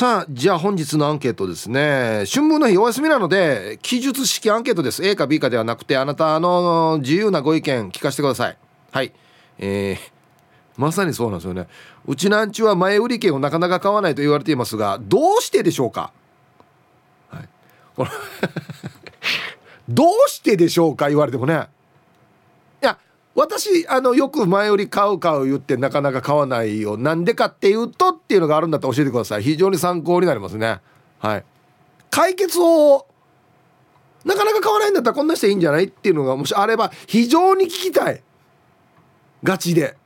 さあじゃあ本日のアンケートですね。春分の日お休みなので記述式アンケートです。A か B かではなくてあなたの自由なご意見聞かせてください。はい。えー、まさにそうなんですよね。うちなんちは前売り券をなかなか買わないと言われていますがどうしてでしょうか、はい、どうしてでしょうか？言われてもね。私あのよく前売り買う買う言ってなかなか買わないよ。なんでかっていうとっていうのがあるんだったら教えてください。非常に参考になりますね。はい。解決をなかなか買わないんだったらこんなしていいんじゃないっていうのがもしあれば非常に聞きたい。ガチで。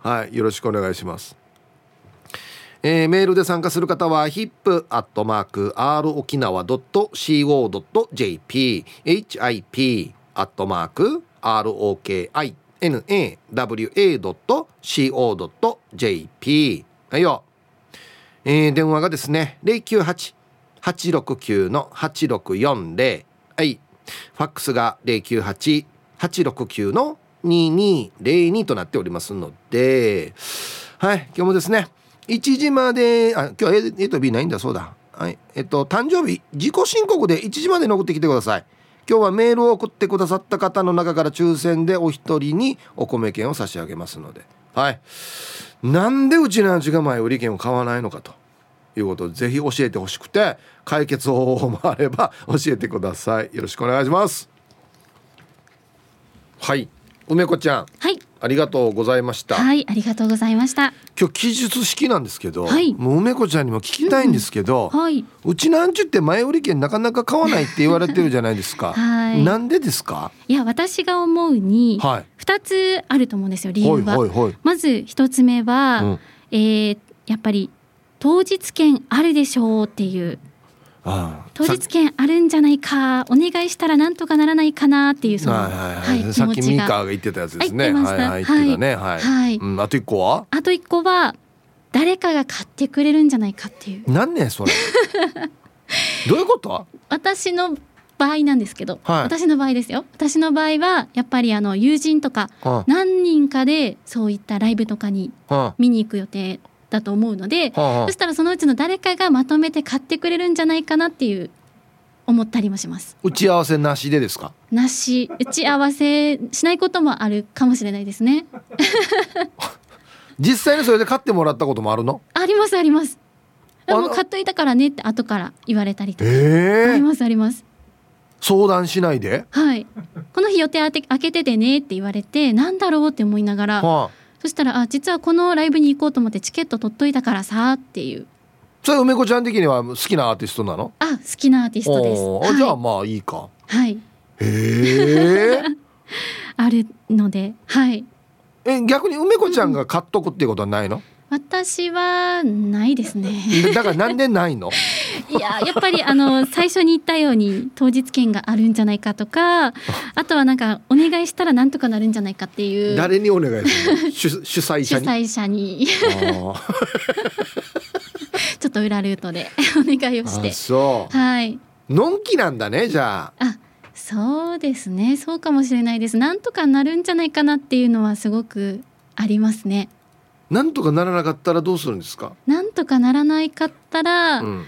はい。よろしくお願いします。えー、メールで参加する方は hip.rokinawa.co.jphip.com ROKINAWA.co.jp はいよ、えー、電話がですね098-869の8640はい。ファックスが098-869の2202となっておりますので。はい。今日もですね1時まであ今日は A, A と B ないんだ。そうだ。はい。えっと誕生日自己申告で1時まで残ってきてください。今日はメールを送ってくださった方の中から抽選でお一人にお米券を差し上げますので。はい。なんでうちの味が前売り券を買わないのかということをぜひ教えてほしくて解決方法もあれば教えてください。よろしくお願いします。はい。梅子ちゃん。はいありがとうございました。はいありがとうございました。今日記述式なんですけど、はい。もう梅子ちゃんにも聞きたいんですけど、うんはい、うちなんちゅって前売り券なかなか買わないって言われてるじゃないですか。はい。なんでですか？いや私が思うにはい。二つあると思うんですよ理由は、はいはいはい。まず一つ目は、うん。えーやっぱり当日券あるでしょうっていう当日券あ。るん。じゃないかお願いしたらなんとかならないかなっていうその、はいはいはい、はい、さっきミ気持ちが。カが言ってたやつですね。はいはい言ってたね。はい。はい。うん、あと一個は？あと一個は誰かが買ってくれるんじゃないかっていう。なんねんそれ。どういうこと？私の場合なんですけど、はい。私の場合ですよ。私の場合はやっぱりあの友人とかは何人かでそういったライブとかに見に行く予定だと思うのであ、はあそしたらそのうちの誰かがまとめて買ってくれるんじゃないかなっていう思ったりもします打ち合わせなしでですか？なし打ち合わせしないこともあるかもしれないですね 実際にそれで買ってもらったこともあるの？ありますありますもう買っといたからねって後から言われたりとか、ええありますあります相談しないで？はいこの日予定当て開けててねって言われてなんだろうって思いながらはあ。そしたらあ実はこのライブに行こうと思ってチケット取っといたからさっていうそれ梅子ちゃん的には好きなアーティストなの？あ好きなアーティストですおーはいじゃあまあいいか。はいへえ。あるのではいえ逆に梅子ちゃんが買っとくっていうことはないの？私はないですねだからなんでないの？いややっぱりあの最初に言ったように当日券があるんじゃないかとかあとはなんかお願いしたらなんとかなるんじゃないかっていう誰にお願いするの？主主催主者に？催者に ちょっと裏ルートで お願いをしてあそう。はいのんきなんだねじゃあ。あそうですねそうかもしれないですなんとかなるんじゃないかなっていうのはすごくありますねなんとかならなかったらどうするんですか？なんとかならないかったら、うん。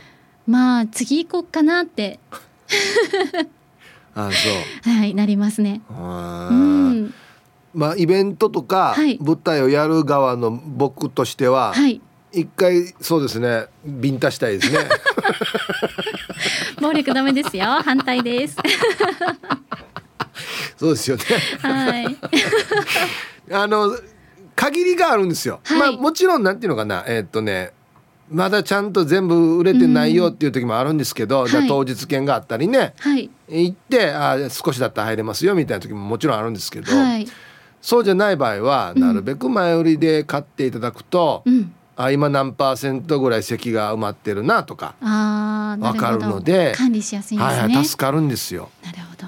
まあ次行こうかなって あそう。はいなりますねあうーんまあイベントとかはい舞台をやる側の僕としてははい一回そうですねビンタしたいですね。暴力ダメですよ反対です そうですよね。はいあの限りがあるんですよ。はい。まあもちろんなんていうのかな。えーっとね。まだちゃんと全部売れてないよっていう時もあるんですけど、ん。じゃ当日券があったりねはい。行ってあー少しだったら入れますよみたいな時ももちろんあるんですけど、はい。そうじゃない場合はうん。なるべく前売りで買っていただくと、うん。あ今何パーセントぐらい席が埋まってるなとか、あーなるほど。わかるので管理しやすいんですね、はいはい助かるんですよ。なるほど。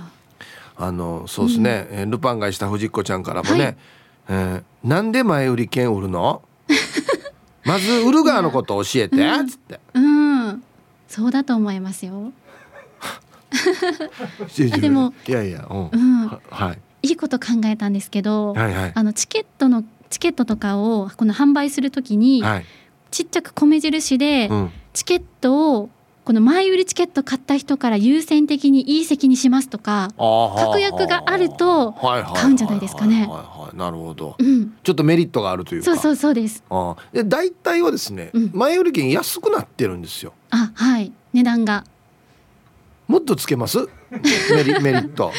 あのそうですね、えールパンがした藤子ちゃんからもね、はいえーなんで前売り券売るの？まず売る側のこと教えて、うん。つって。うん。そうだと思いますよ。あでもいやいや、うん。うん。ははい。いいこと考えたんですけど、はいはい。あのチケットのチケットとかをこの販売するときに、はい、ちっちゃく米印で、うん、チケットをこの前売りチケット買った人から優先的にいい席にしますとか、確約があると買うんじゃないですかね。なるほど、うん、ちょっとメリットがあるというか。そうそうそうです。あで大体はですね、うん、前売り券安くなってるんですよ。あはい値段が。もっとつけます？メリ メリット。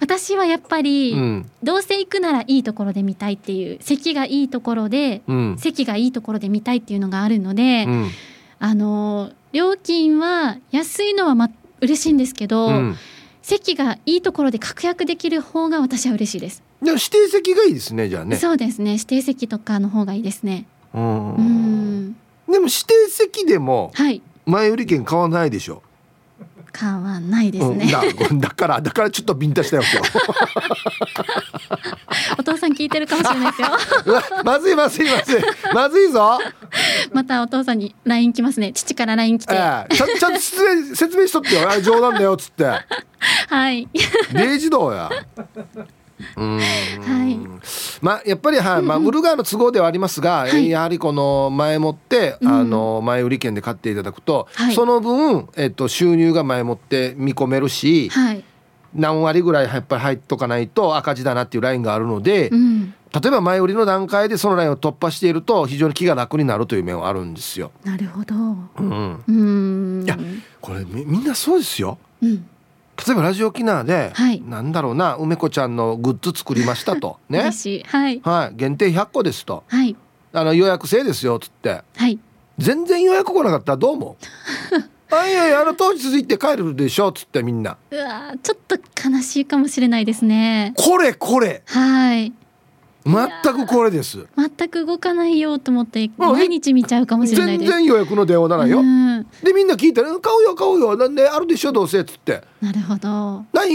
私はやっぱり、うん、どうせ行くならいいところで見たいっていう席がいいところで、うん、席がいいところで見たいっていうのがあるので、うん、あの料金は安いのはま嬉しいんですけど、席がいいところで確約できる方が私は嬉しいです。で指定席がいいですねじゃあね。そうですね指定席とかの方がいいですね。うん。でも指定席でも前売り券買わないでしょ。感はないですね、うん、だからだからちょっとビンタしたよ お父さん聞いてるかもしれないですよ。まずいまずいまずい。まずいぞ。またお父さんにライン来ますね。父からライン来て、ええ、ちゃちゃんと説明説明しとってよ。冗談だよっつって。はい。0時動やはい、まあやっぱりはい、まあ、売る側の都合ではありますが、はい、やはりこの前もって、あの前売り券で買っていただくと、はい、その分、えっと、収入が前もって見込めるし、はい、何割ぐらいやっぱり入っとかないと赤字だなっていうラインがあるので、うん、例えば前売りの段階でそのラインを突破していると非常に気が楽になるという面はあるんですよ。なるほど。うん。うん。いやこれみみんなそうですよ。うん例えばラジオ沖縄で、はい、なんだろうな梅子ちゃんのグッズ作りましたと。ね。はい、はい、限定100個ですと、はい、あの予約制ですよっつって、はい、全然予約来なかったらどう思う？あいやいやあの当日行って帰るでしょっつってみんな。うわちょっと悲しいかもしれないですね。これこれ。はい全くこれです。全く動かないよと思って毎日見ちゃうかもしれないです。全然予約の電話ならよ、うん、でみんな聞いたら「買うよ買うよなんであるでしょどうせ」っつって。なるほど。何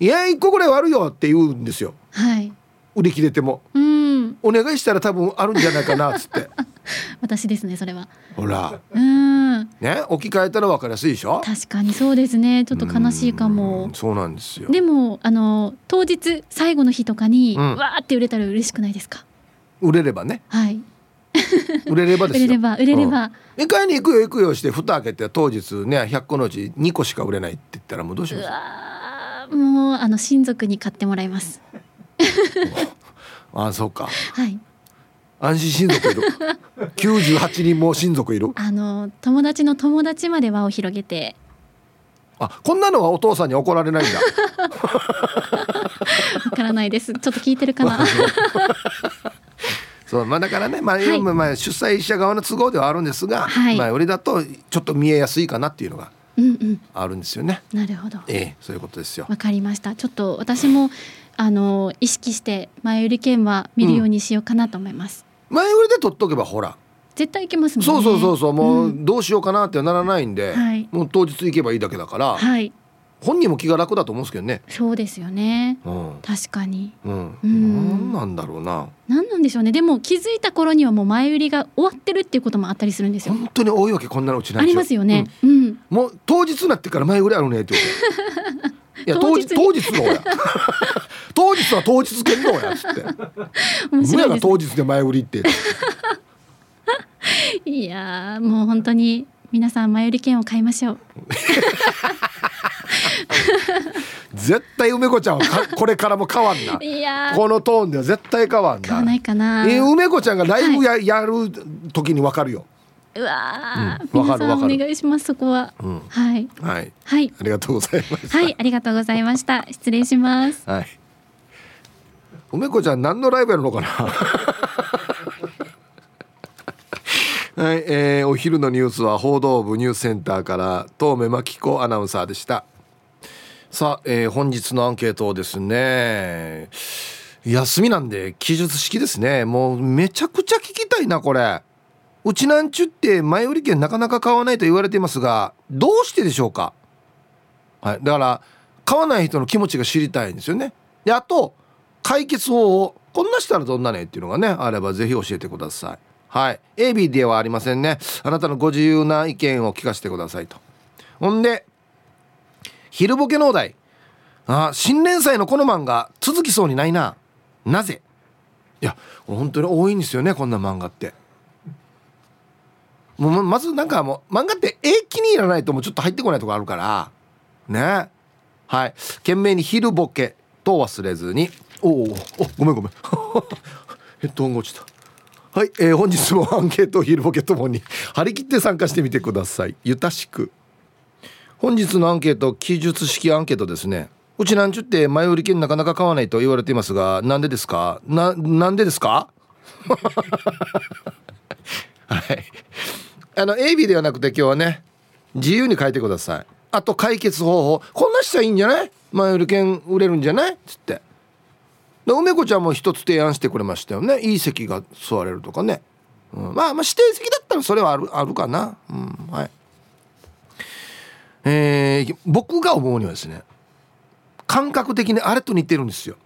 い？や1個ぐらいはあるよって言うんですよ。はい。売り切れても、うん、お願いしたら多分あるんじゃないかなっつって。私ですねそれはほら。うん。ね置き換えたら分かりやすいでしょ？確かにそうですね。ちょっと悲しいかも。そうなんですよ。でもあの当日最後の日とかに、うん、わーって売れたら嬉しくないですか？売れればね。はい。売れればですよ。売れれば売れれば、うん、買いに行くよ行くよして蓋開けて当日ね100個のうち2個しか売れないって言ったらもうどうします？もうあの親族に買ってもらいます。あそうか。はい安心親族いる98人も親族いるあの友達の友達まで輪を広げてあこんなのはお父さんに怒られないんだ わからないですちょっと聞いてるかな そうまあだからね、まあ、はい、まあ主催者側の都合ではあるんですが、はい、まあ俺だとちょっと見えやすいかなっていうのがあるんですよね。うんうん、なるほど。ええそういうことですよ。わかりました。ちょっと私もあの意識して前売り券は見るようにしようかなと思います。うん、前売りで取っとけばほら。絶対行けますもんね。そうそうそうそうもうどうしようかなってならないんで、うん、もう当日行けばいいだけだから。はい。本人も気が楽だと思うんですけどね。そうですよね。うん、確かに。うん。うん、なんだろうな。なんなんでしょうね。でも気づいた頃にはもう前売りが終わってるっていうこともあったりするんですよ。本当に多いわけこんなのうちありますよね。うん。うん、もう当日になってから前売りあるねって いや当日当日のや。当日は当日券のやつって。面白いが当日で前売りって。いやもう本当に皆さん前売り券を買いましょう。絶対梅子ちゃんはこれからも変わんな。いやこのトーンでは絶対変わんな。変わないかな、えー、梅子ちゃんがライブやはい、やる時にわかるよ。うわ、うん、皆さんお願いしますそこは、うん、はい。はい。はい。ありがとうございますはいありがとうございました。失礼します。はい梅子ちゃん何のライブやるのかな？はい、えー、お昼のニュースは報道部ニュースセンターから東目真紀子アナウンサーでした。さあ、えー、本日のアンケートですね休みなんで記述式ですね。もうめちゃくちゃ聞きたいなこれ。うちなんちゅって前売り券なかなか買わないと言われていますがどうしてでしょうか？はいだから買わない人の気持ちが知りたいんですよね。であと解決法をこんなしたらどんなね？っていうのがねあればぜひ教えてください。はい。AB ではありませんね。あなたのご自由な意見を聞かせてくださいと。ほんで昼ボケのお題。あ新連載のこの漫画続きそうにないな。なぜ？いや本当に多いんですよねこんな漫画って。もうまずなんかもう漫画って絵気に入らないともうちょっと入ってこないとこあるから。ね。はい。懸命に昼ボケと忘れずにおおごめんごめん。ヘッドホンが落ちた。はい、えー、本日も アンケート昼ボケともに張り切って参加してみてください。ゆたしく。本日のアンケート記述式アンケートですね。うちなんちゅって前売り券なかなか買わないと言われていますがなんでですか？ななんでですか？はい。あの AB ではなくて今日はね自由に書いてください。あと解決方法。こんなしたらいいんじゃない？前売り券売れるんじゃない？つって。梅子ちゃんも一つ提案してくれましたよね。いい席が座れるとかね、うん、まあまあ指定席だったらそれはあるあるかな。うんはい。えー、僕が思うにはですね感覚的にあれと似てるんですよ。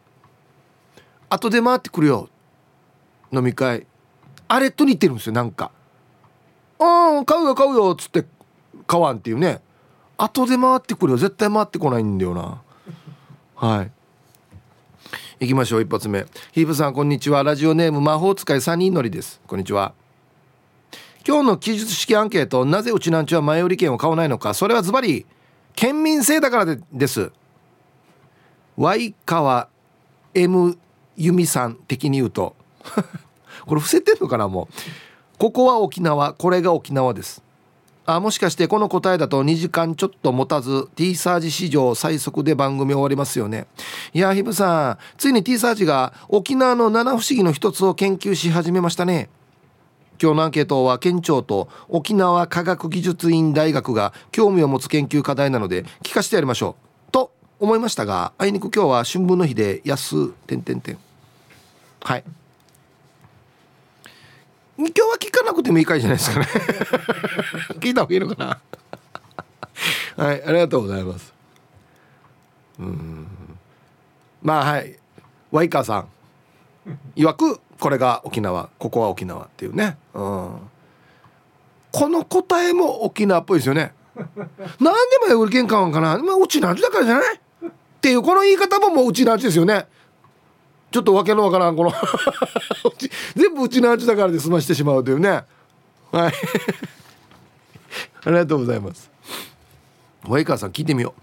後で回ってくるよ。飲み会。あれと似てるんですよなんか「うん買うよ買うよ」っつって買わんっていうね。後で回ってくるよ。絶対回ってこないんだよな。はい。行きましょう一発目。ヒープさんこんにちは。ラジオネーム魔法使い3人乗りです。こんにちは。今日の記述式アンケートなぜうちなんちは前売り券を買わないのか。それはズバリ県民性だからでです。ワ川 M 由美さん的に言うと。これ伏せてんのかなもう。ここは沖縄これが沖縄です。あもしかしてこの答えだと2時間ちょっと持たず T サージ史上最速で番組終わりますよね。いやひぶさんついに T サージが沖縄の七不思議の一つを研究し始めましたね。今日のアンケートは県庁と沖縄科学技術院大学が興味を持つ研究課題なので聞かせてやりましょう。と思いましたがあいにく今日は春分の日で安点点点はい。今日は聞かなくてもいい回じゃないですかね。聞いた方がいいのかな。はいありがとうございます。うん。まあはい。ワイカーさん。曰くこれが沖縄。ここは沖縄っていうね。うん。この答えも沖縄っぽいですよね。なんで前売り券買うんかな、まあ、うちなんちだからじゃない？っていうこの言い方ももううちなんちですよねちょっとわけのわからんこの 全部うちの味だからで済ましてしまうというね。はい。ありがとうございます。ワイカーさん聞いてみよう。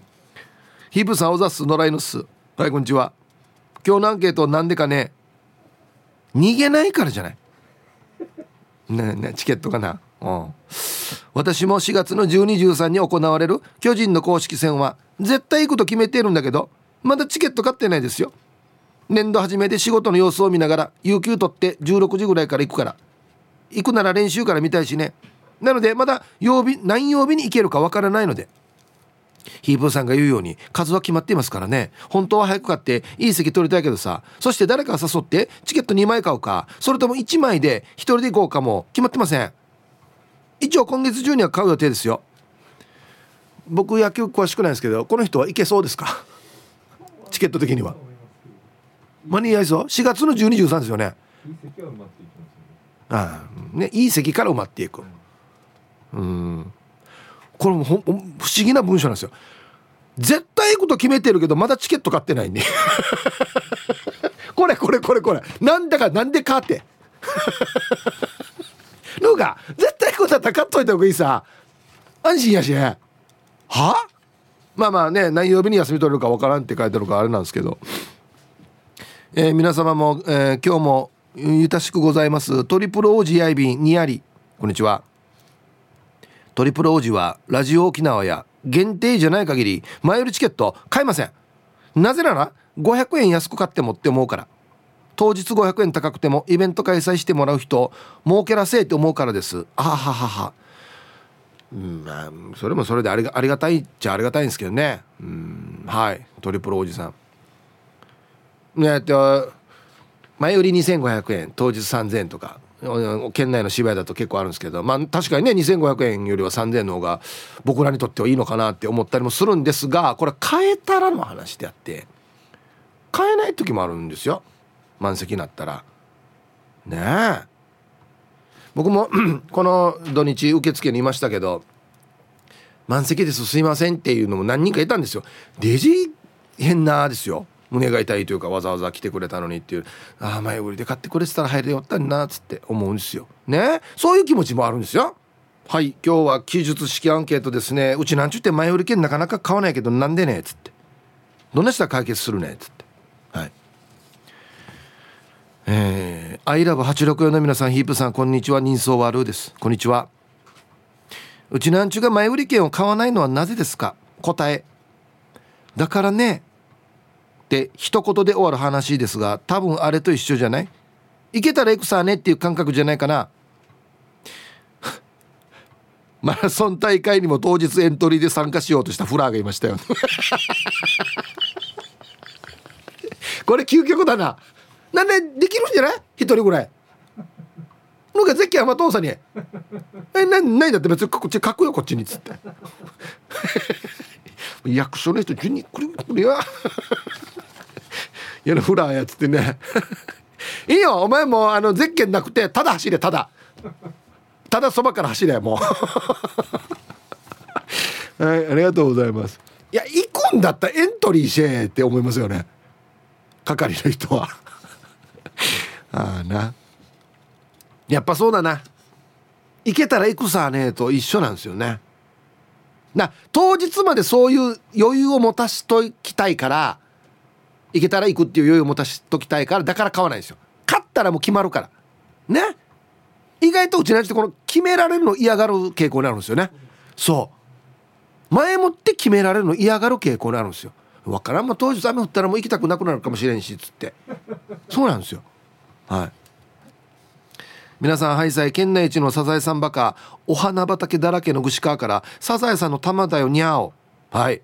ヒープさんおざす野良犬っす。はいこんにちは。今日のアンケートなんでかね。逃げないからじゃない。ねねチケットかな。うん。私も4月の1213に行われる巨人の公式戦は絶対行くと決めているんだけどまだチケット買ってないですよ。年度初めで仕事の様子を見ながら有給取って16時ぐらいから行くから。行くなら練習から見たいしね。なのでまだ曜日何曜日に行けるかわからないので。ヒープーさんが言うように数は決まっていますからね。本当は早く買っていい席取りたいけどさ。そして誰か誘ってチケット2枚買うか。それとも1枚で1人で行こうかも。決まってません。一応今月中には買う予定ですよ。僕野球詳しくないですけどこの人は行けそうですか？チケット的には。間に合いそう？4月の1213ですよね。ああ。ねいい席から埋まっていく。うん。これもほ不思議な文章なんですよ。絶対行くと決めてるけどまだチケット買ってないんで これこれこれこれ。なんだかなんでかって。ルーが絶対行くんだったら買っといた方がいいさ。安心やし。は？まあまあね何曜日に休み取れるかわからんって書いてあるからあれなんですけどえー、皆様も、えー、今日もゆたしくございます。トリプルオージアイビンにあり。こんにちは。トリプルオージはラジオ沖縄や限定じゃない限り前売りチケット買いません。なぜなら500円安く買ってもって思うから。当日500円高くてもイベント開催してもらう人儲けらせえって思うからです。あははは。はうんまあそれもそれでありがありがたいっちゃありがたいんですけどね。うんはい。トリプルおじさん。えっと前売り2500円当日3000円とか県内の芝居だと結構あるんですけどまあ確かにね2500円よりは3000円の方が僕らにとってはいいのかなって思ったりもするんですがこれ変えたらの話であって変えない時もあるんですよ。満席になったら。ねえ。僕も この土日受付にいましたけど満席ですすいませんっていうのも何人かいたんですよ。デジ変なですよ。胸が痛いというかわざわざ来てくれたのにっていう。ああ前売りで買ってくれてたら入れよったんなっつって思うんですよ。ね？そういう気持ちもあるんですよ。はい今日は記述式アンケートですね。うちなんちゅって前売り券なかなか買わないけどなんでねっつって。どんな人は解決するねっつって。はい。えー、アイラブ864の皆さんヒープさんこんにちは。人相悪です。こんにちは。うちなんちゅが前売り券を買わないのはなぜですか？答え。だからねって一言で終わる話ですが多分あれと一緒じゃない？行けたら行くさねっていう感覚じゃないかな。マラソン大会にも当日エントリーで参加しようとしたフラーがいましたよ これ究極だな。なんでできるんじゃない？一人ぐらい。なんかゼッケン甘父さんに「えなないだって。別にこっち書くよこっちに」っつって。役所の人順に来る来るよ。いやフラーやっつってね。いいよお前もあのゼッケンなくてただ走れただ。ただそばから走れもう。はいありがとうございます。いや行くんだったらエントリーしえって思いますよね。係の人は。ああな。やっぱそうだな。行けたら行くさねと一緒なんですよね。な当日までそういう余裕を持たしときたいから行けたら行くっていう余裕を持たしときたいからだから買わないんですよ。勝ったらもう決まるから。ね？意外とうちのやつってこの決められるの嫌がる傾向にあるんですよね。そう。前もって決められるの嫌がる傾向にあるんですよ。わからん。も当日雨降ったらもう行きたくなくなるかもしれんしつって。そうなんですよ。はい。皆さんハイサイ県内一のサザエさんバカお花畑だらけの串川からサザエさんの玉だよにゃおはい。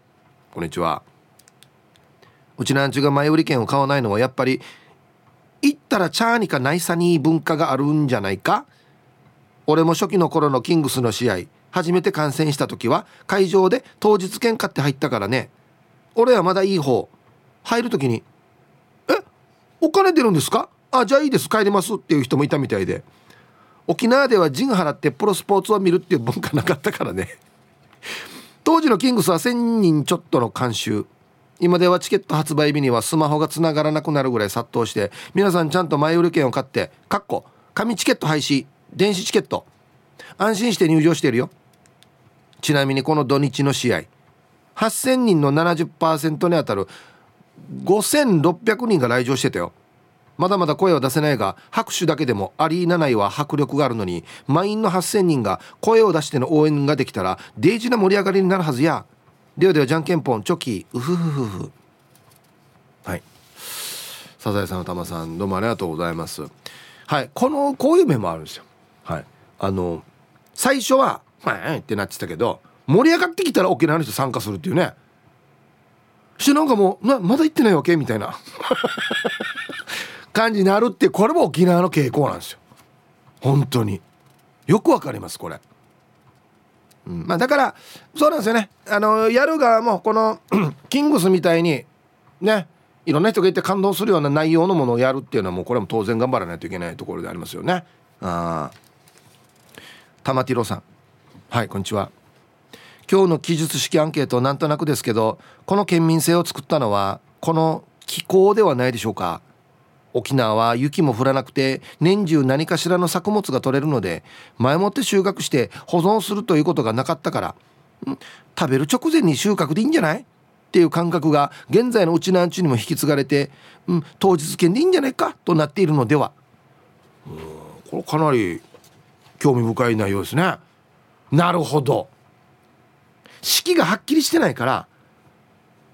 こんにちは。うちなんちゅうが前売り券を買わないのはやっぱり行ったらチャーニかナイサニー文化があるんじゃないか？俺も初期の頃のキングスの試合初めて観戦した時は会場で当日券買って入ったからね。俺はまだいい方。入る時に「え？お金出るんですか？あじゃあいいです。帰ります」っていう人もいたみたいで。沖縄では陣払ってプロスポーツを見るっていう文化なかったからね。当時のキングスは1000人ちょっとの監修今ではチケット発売日にはスマホが繋がらなくなるぐらい殺到して皆さんちゃんと前売り券を買ってかっこ紙チケット廃止電子チケット。安心して入場してるよ。ちなみにこの土日の試合8000人の70%にあたる5600人が来場してたよ。まだまだ声は出せないが拍手だけでもアリーナ内は迫力があるのに満員の8000人が声を出しての応援ができたらデイジな盛り上がりになるはずや。ではではじゃんけんぽんチョキウフフフフ。はい。サザエさんのたまさんどうもありがとうございます。はい。このこういう面もあるんですよ。はい。あの最初は「まあ」ってなってたけど盛り上がってきたら沖縄の人参加するっていうね。してなんかもうなまだ行ってないわけ？みたいな。感じになるってこれも沖縄の傾向なんですよ。本当に。よくわかりますこれ、まあだからそうなんですよね。あのやる側もこの キングスみたいにねいろんな人がいて感動するような内容のものをやるっていうのはもうこれも当然頑張らないといけないところでありますよね。ああ玉ティロさん。はいこんにちは。今日の記述式アンケートなんとなくですけどこの県民性を作ったのはこの気候ではないでしょうか。沖縄は雪も降らなくて年中何かしらの作物が取れるので前もって収穫して保存するということがなかったから食べる直前に収穫でいいんじゃない？っていう感覚が現在のうちなんちにも引き継がれて、うん、当日券でいいんじゃないか？となっているのでは。これかなり興味深い内容ですね。なるほど。四季がはっきりしてないから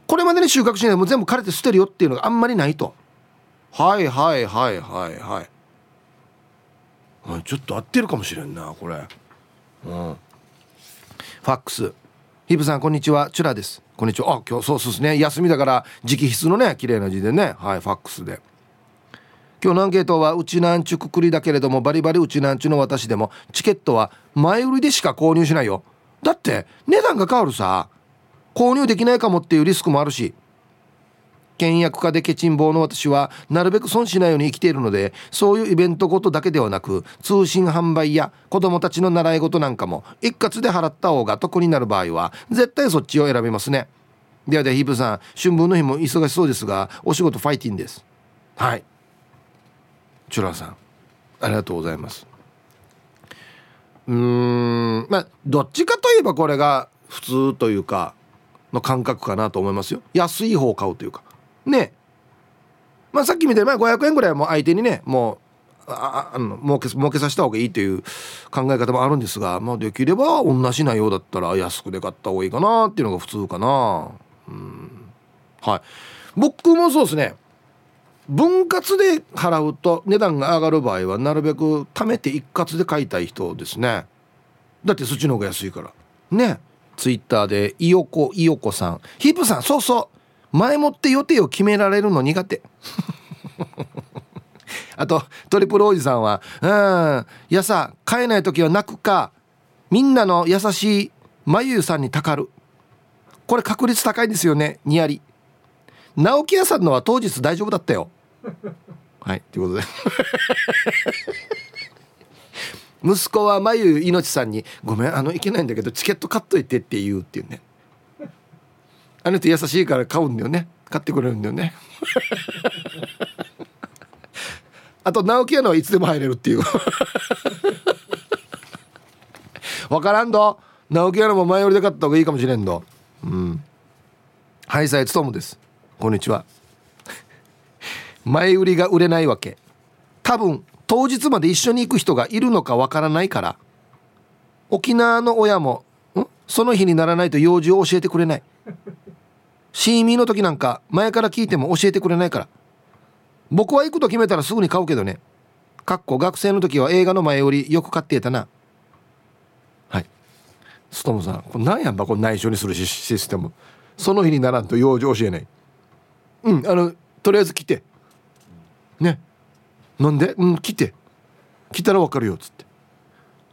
これまでに収穫しないでも全部枯れて捨てるよっていうのがあんまりないと。はいはいはいはいはい。ちょっと合ってるかもしれんなこれ。うん。ファックス。ヒブさんこんにちは。チュラです。こんにちは。あ今日そうですね。休みだから直筆のね綺麗な字でね。はいファックスで。今日のアンケートはうちなんちゅくくりだけれどもバリバリうちなんちゅの私でもチケットは前売りでしか購入しないよ。だって値段が変わるさ。購入できないかもっていうリスクもあるし倹約家でケチン坊の私はなるべく損しないように生きているのでそういうイベントごとだけではなく通信販売や子供たちの習い事なんかも一括で払った方が得になる場合は絶対そっちを選びますね。ではではヒープさん春分の日も忙しそうですがお仕事ファイティンです。はい。チュラさんありがとうございます。うーんまあどっちかといえばこれが普通というかの感覚かなと思いますよ。安い方を買うというか。ね。まあさっきみたいに、500円ぐらいはもう相手にねもうああの儲け儲けさせた方がいいという考え方もあるんですが、まあ、できれば同じ内容だったら安くで買った方がいいかなっていうのが普通かな。うん。はい。僕もそうですね。分割で払うと値段が上がる場合はなるべく貯めて一括で買いたい人ですね。だってそっちの方が安いから。ね。ツイッターでいよこいよこさん。ヒープさんそうそう。前もって予定を決められるの苦手。あとトリプルおじさんは「うんやさ買えない時は泣くかみんなの優しいまゆゆさんにたかる」これ確率高いんですよねにやり直木屋さんのは当日大丈夫だったよ。はいということで。息子はまゆいのちさんに「ごめんあのいけないんだけどチケット買っといて」って言うっていうね。あの人優しいから買うんだよね。買ってくれるんだよね。あと直木屋のはいつでも入れるっていう。分からんど。直木屋のも前売りで買った方がいいかもしれんど。うん。ハイサイツトムです。こんにちは。前売りが売れないわけ。多分当日まで一緒に行く人がいるのかわからないから。沖縄の親もん？その日にならないと用事を教えてくれない。シーミーの時なんか前から聞いても教えてくれないから。僕は行くと決めたらすぐに買うけどね。かっこ学生の時は映画の前売りよく買っていたな。はい。ストムさんこれ何やんばこれ内緒にするシステム。その日にならんと用事教えない。うんあのとりあえず来て。ね。なんで？うん来て。来たら分かるよっつって。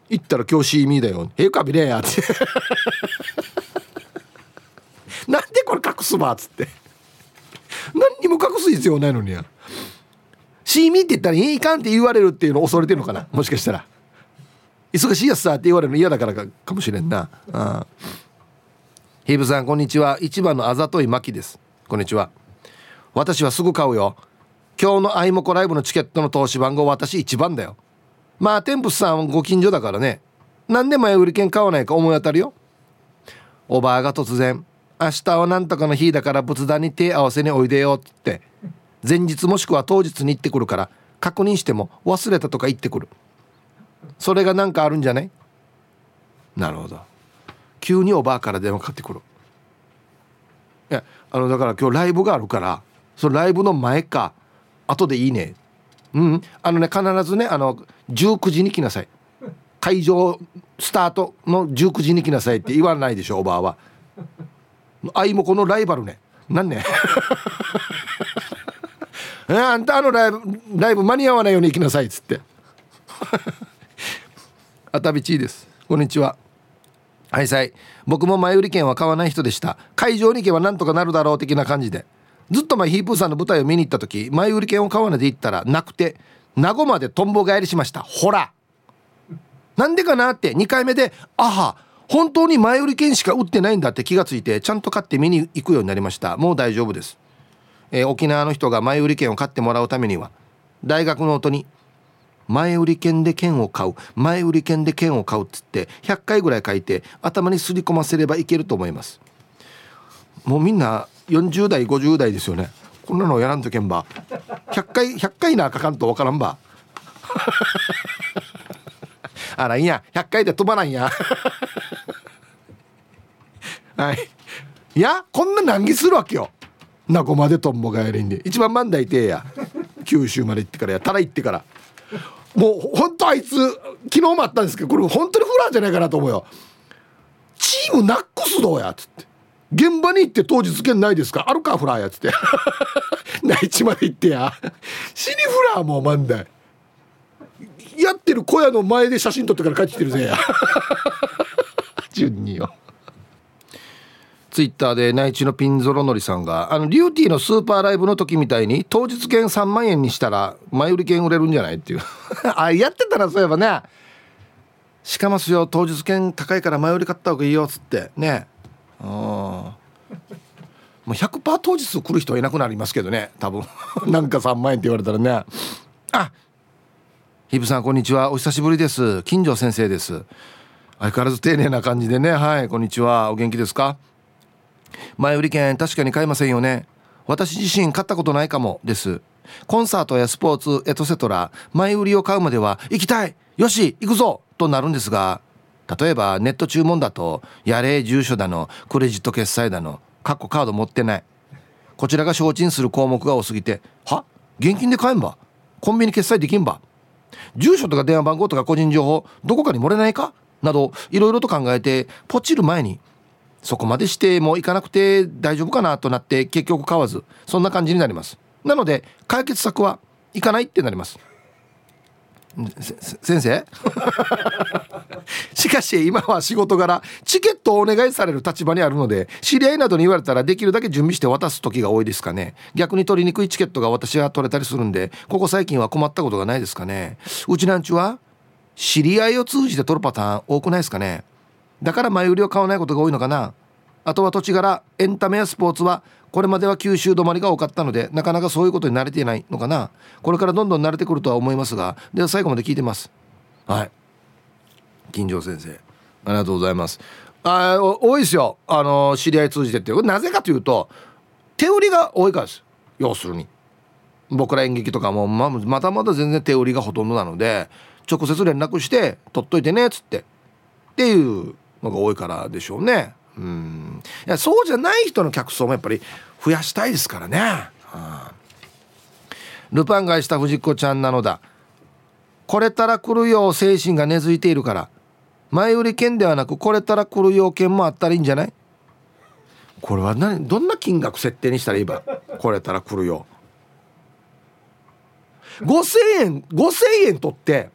行ったら今日シーミーだよ。ええかびれや。って。なんでこれ隠すばっつって。何にも隠す必要ないのにや。シーミーって言ったらいいかんって言われるっていうのを恐れてるのかなもしかしたら。忙しいやつさって言われるの嫌だからかかもしれんな。あヒーブさんこんにちは。一番のあざといまきです。こんにちは。私はすぐ買うよ。今日のアイモコライブのチケットの投資番号私一番だよ。まあテンプスさんご近所だからね。なんで前売り券買わないか思い当たるよ。おばあが突然明日はなんとかの日だから仏壇に手合わせにおいでよって。前日もしくは当日に行ってくるから確認しても忘れたとか言ってくる。それが何かあるんじゃないなるほど。急におばあから電話かかってくる。いやあのだから今日ライブがあるからそのライブの前か後でいいね。うん。あのね必ずねあの19時に来なさい。会場スタートの19時に来なさいって言わないでしょおばあは。あいもこのライバルね。なんね あんたあのライブライブ間に合わないように行きなさいっつって。あたびちいです。こんにちは。はいさい。僕も前売り券は買わない人でした。会場に行けばなんとかなるだろう的な感じで。ずっと前ヒープーさんの舞台を見に行った時前売り券を買わないで行ったらなくて名護までとんぼ返りしました。ほら。なんでかなって2回目であは本当に前売り券しか売ってないんだって気がついてちゃんと買って見に行くようになりました。もう大丈夫です、えー、沖縄の人が前売り券を買ってもらうためには大学の音に前売り券で券を買う前売り券で券を買うっつって100回ぐらい書いて頭にすり込ませればいけると思います。もうみんな40代50代ですよね。こんなのやらんとけんば。100回100回なあかかんとわからんば。あらいや。100回で飛ばないや。はい。いやこんな難儀するわけよ。名古までとんぼ帰りに。一番万代てや。九州まで行ってからや。たら行ってから。もうほんとあいつ昨日もあったんですけどこれ本当にフラーじゃないかなと思うよ。チームナックスどうや？っつって。現場に行って当日券ないですか？あるかフラーや。っつって。内地まで行ってや。死にフラーもう万代。やってる小屋の前で写真撮ってから帰ってきてるぜ。や 順によ。ツイッターで内地のピンゾロノリさんがあのリューティーのスーパーライブの時みたいに当日券3万円にしたら前売り券売れるんじゃないっていう。あやってたらそういえばね。しかますよ当日券高いから前売り買った方がいいよっつって。ね。うんもう100%当日来る人はいなくなりますけどね多分。なんか3万円って言われたらね。あヒブさんこんにちは。お久しぶりです。金城先生です。相変わらず丁寧な感じでね。はいこんにちは。お元気ですか？前売り券確かに買えませんよね。私自身買ったことないかもです。コンサートやスポーツエトセトラ前売りを買うまでは行きたいよし行くぞとなるんですが例えばネット注文だとやれ住所だのクレジット決済だのカッコカード持ってない。こちらが承認する項目が多すぎては？現金で買えんば？コンビニ決済できんば？住所とか電話番号とか個人情報どこかに漏れないか？などいろいろと考えてポチる前にそこまでしてもう行かなくて大丈夫かなとなって結局買わずそんな感じになります。なので解決策は行かないってなります。先生？しかし今は仕事柄チケットをお願いされる立場にあるので知り合いなどに言われたらできるだけ準備して渡す時が多いですかね。逆に取りにくいチケットが私は取れたりするんでここ最近は困ったことがないですかね。うちなんちは知り合いを通じて取るパターン多くないですかね。だから前売りを買わないことが多いのかな。あとは土地柄エンタメやスポーツはこれまでは九州止まりが多かったのでなかなかそういうことに慣れていないのかな。これからどんどん慣れてくるとは思いますがでは最後まで聞いてます。はい。金城先生ありがとうございます。あ多いですよ。あの知り合い通じてってなぜかというと手売りが多いからです。要するに。僕ら演劇とかもままだまだ全然手売りがほとんどなので直接連絡して取っといてねっつって。っていうのが多いからでしょうね。うん。いやそうじゃない人の客層もやっぱり増やしたいですからね、はあ、ルパンがした藤子ちゃんなのだ。これたら来るよう精神が根付いているから。前売り券ではなくこれたら来るよう券もあったらいいんじゃない？これは何？どんな金額設定にしたらいいば？これたら来るよ。5000円5000円取って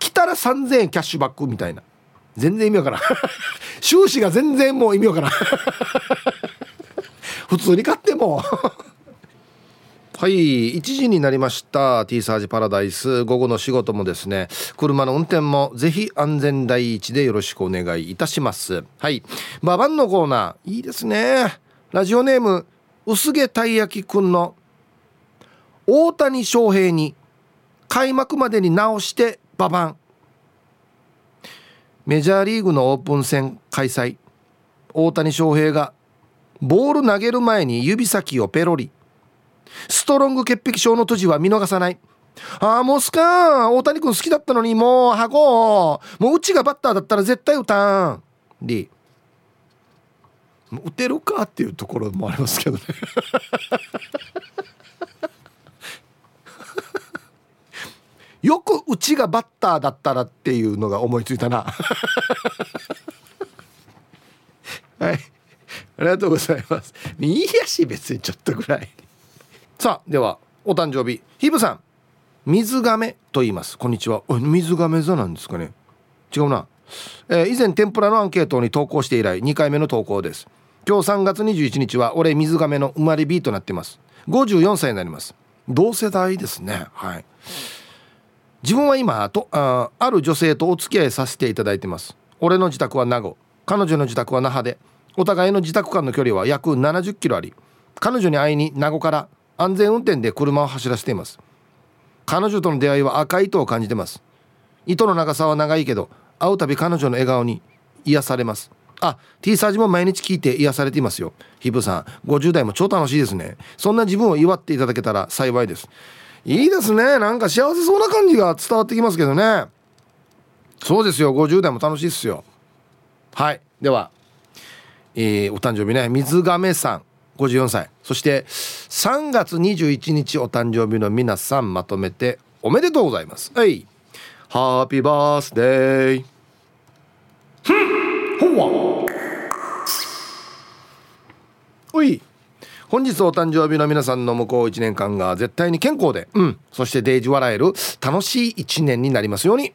来たら3000円キャッシュバックみたいな。全然意味わからん。収支が全然もう意味わからん。普通に買っても。はい1時になりました。T サージパラダイス。午後の仕事もですね車の運転もぜひ安全第一でよろしくお願いいたします。はいババンのコーナー。いいですね。ラジオネーム薄毛たい焼きくんの大谷翔平に開幕までに直してババン。メジャーリーグのオープン戦開催。大谷翔平がボール投げる前に指先をペロリ。ストロング潔癖症の閉じは見逃さない。ああもうすか大谷君好きだったのにもう箱もううちがバッターだったら絶対打たん。リ打てるかっていうところもありますけどね。よくうちがバッターだったらっていうのが思いついたな。はい。ありがとうございます。いいやし別にちょっとぐらいさあではお誕生日。ヒブさん。水亀と言います。こんにちは。水亀座なんですかね。違うな、えー、以前天ぷらのアンケートに投稿して以来2回目の投稿です。今日3月21日は俺水亀の生まれ日となってます。54歳になります。同世代ですね。はい自分は今とあある女性とお付き合いさせていただいてます。俺の自宅は名護。彼女の自宅は那覇で。お互いの自宅間の距離は約70キロあり。彼女に会いに名護から安全運転で車を走らせています。彼女との出会いは赤い糸を感じてます。糸の長さは長いけど会うたび彼女の笑顔に癒されます。あ T サージも毎日聞いて癒されていますよ。ヒブさん50代も超楽しいですね。そんな自分を祝っていただけたら幸いです。いいですね。なんか幸せそうな感じが伝わってきますけどね。そうですよ。50代も楽しいっすよ。はい。では、えー、お誕生日ね。水亀さん。54歳そして3月21日お誕生日の皆さんまとめておめでとうございます。はい。ハッピーバースデーほんわおい本日お誕生日の皆さんの向こう1年間が絶対に健康で、うん、そしてデージ笑える楽しい1年になりますように。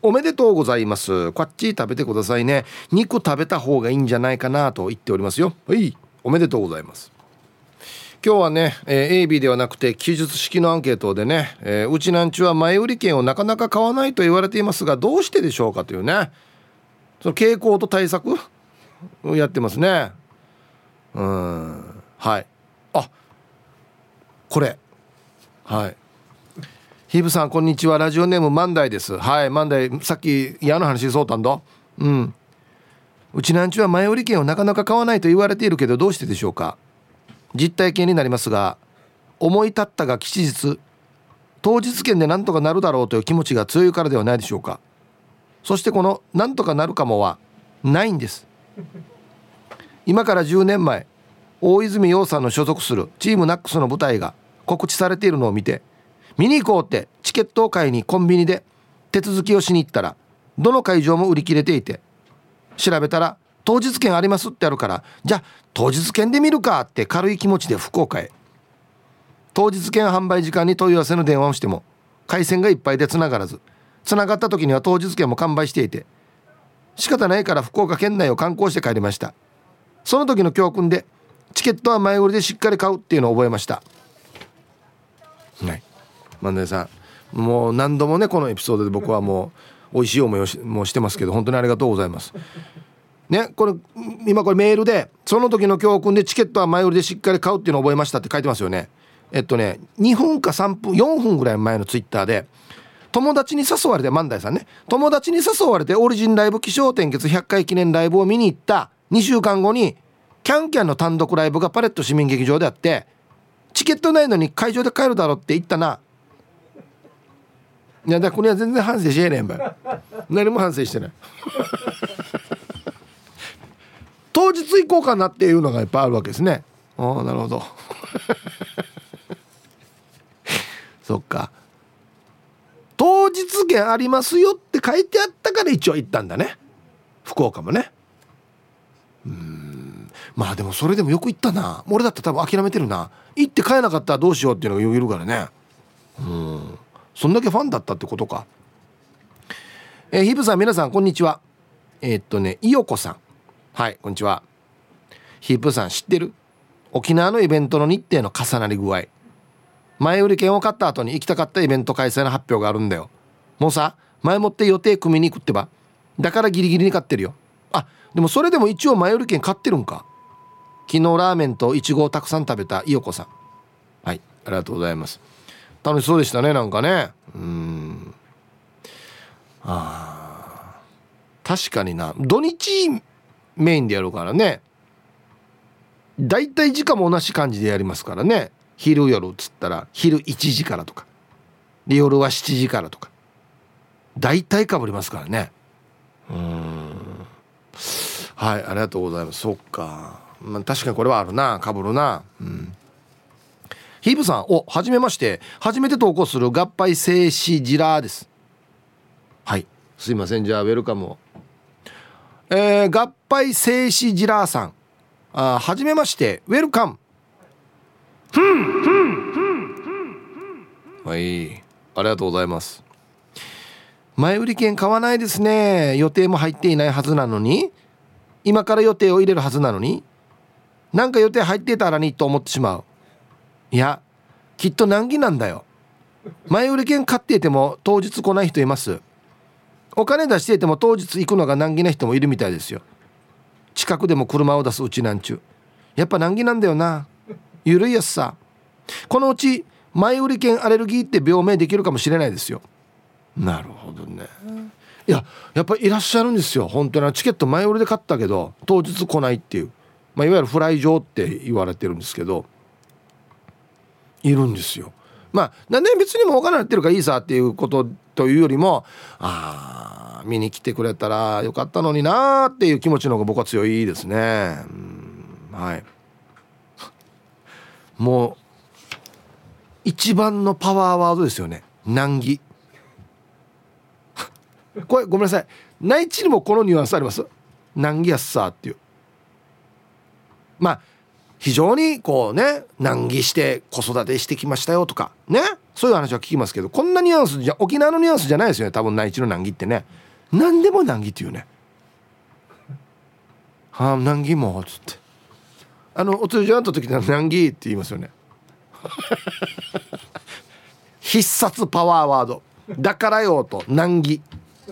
おめでとうございます。こっち食べてくださいね。肉食べた方がいいんじゃないかなと言っておりますよ。はい、おめでとうございます。今日はね、えー、AB ではなくて記述式のアンケートでね、えー、うちなんちは前売り券をなかなか買わないと言われていますがどうしてでしょうかというねその傾向と対策をやってますねうんはい。あこれ。はい。ヒブさんこんにちは。ラジオネーム万代です。はい。万代さっき嫌な話そうたんだうん。うちなんちは前売り券をなかなか買わないと言われているけどどうしてでしょうか。実体験になりますが思い立ったが吉日。当日券でなんとかなるだろうという気持ちが強いからではないでしょうか。そしてこの「なんとかなるかも」はないんです。今から10年前大泉洋さんの所属するチームナックスの舞台が告知されているのを見て見に行こうってチケットを買いにコンビニで手続きをしに行ったらどの会場も売り切れていて調べたら当日券ありますってあるからじゃあ当日券で見るかって軽い気持ちで福岡へ。当日券販売時間に問い合わせの電話をしても回線がいっぱいで繋がらず繋がった時には当日券も完売していて仕方ないから福岡県内を観光して帰りました。その時の教訓でチケットは前売りでしっかり買うっていうのを覚えました。はい。万代さん。もう何度もねこのエピソードで僕はもう美味しい思いをしもうしてますけど本当にありがとうございます。ねこれ今これメールでその時の教訓でチケットは前売りでしっかり買うっていうのを覚えましたって書いてますよね。えっとね2分か3分4分ぐらい前のツイッターで友達に誘われて万代さんね。友達に誘われてオリジンライブ気象点結100回記念ライブを見に行った。2週間後にキャンキャンの単独ライブがパレット市民劇場であってチケットないのに会場で帰るだろって言ったな。いやだこれは全然反省しえねんばい。何も反省してない。当日行こうかなっていうのがいっぱいあるわけですね。ああなるほど。そっか。当日券ありますよって書いてあったから一応行ったんだね。福岡もね。まあでもそれでもよく行ったな。俺だったら多分諦めてるな。行って帰えなかったらどうしようっていうのがよぎるからね。うん。そんだけファンだったってことか。えー、ヒブさん皆さんこんにちは。えー、っとねいよこさん。はいこんにちは。ヒープさん知ってる？沖縄のイベントの日程の重なり具合。前売り券を買った後に行きたかったイベント開催の発表があるんだよ。もうさ前もって予定組みに行くってば。だからギリギリに買ってるよ。あでもそれでも一応前売り券買ってるんか。昨日ラーメンといちごをたくさん食べたいよこさん。はいありがとうございます。楽しそうでしたねなんかね。うん。あ確かにな。土日メインでやるからね。だいたい時間も同じ感じでやりますからね。昼夜っつったら昼1時からとか夜は7時からとか。大体かぶりますからね。うん。はいありがとうございます。そっか、まあ、確かにこれはあるな。かぶるな。うん。ヒープさんおはじめまして。初めて投稿する合敗静止ジラーです。はい。すいません。じゃあウェルカムを。えー、合敗静止ジラーさん。あはじめまして。ウェルカム。はい。ありがとうございます。前売り券買わないですね。予定も入っていないはずなのに。今から予定を入れるはずなのに。なんか予定入ってたらにと思ってしまう。いやきっと難儀なんだよ。前売り券買っていても当日来ない人います。お金出していても当日行くのが難儀な人もいるみたいですよ。近くでも車を出すうちなんちゅう。やっぱ難儀なんだよな。ゆるいやつさ。このうち前売り券アレルギーって病名できるかもしれないですよ。なるほどね。いややっぱいらっしゃるんですよ。本当に。チケット前売りで買ったけど当日来ないっていう、まあ、いわゆるフライ状って言われてるんですけどいるんですよ。まあ何で別にもお金なってるからいいさっていうことというよりもああ見に来てくれたらよかったのになーっていう気持ちの方が僕は強いですね。はい。もう一番のパワーワードですよね。難儀。これごめんなさい。内地にもこのニュアンスあります？難儀やっさっていう。まあ非常にこうね難儀して子育てしてきましたよとかね？そういう話は聞きますけどこんなニュアンスじゃ沖縄のニュアンスじゃないですよね多分内地の難儀ってね。何でも難儀っていうね。は あ難儀もっつって。あのお通じあった時には難儀って言いますよね。必殺パワーワード。だからよと難儀。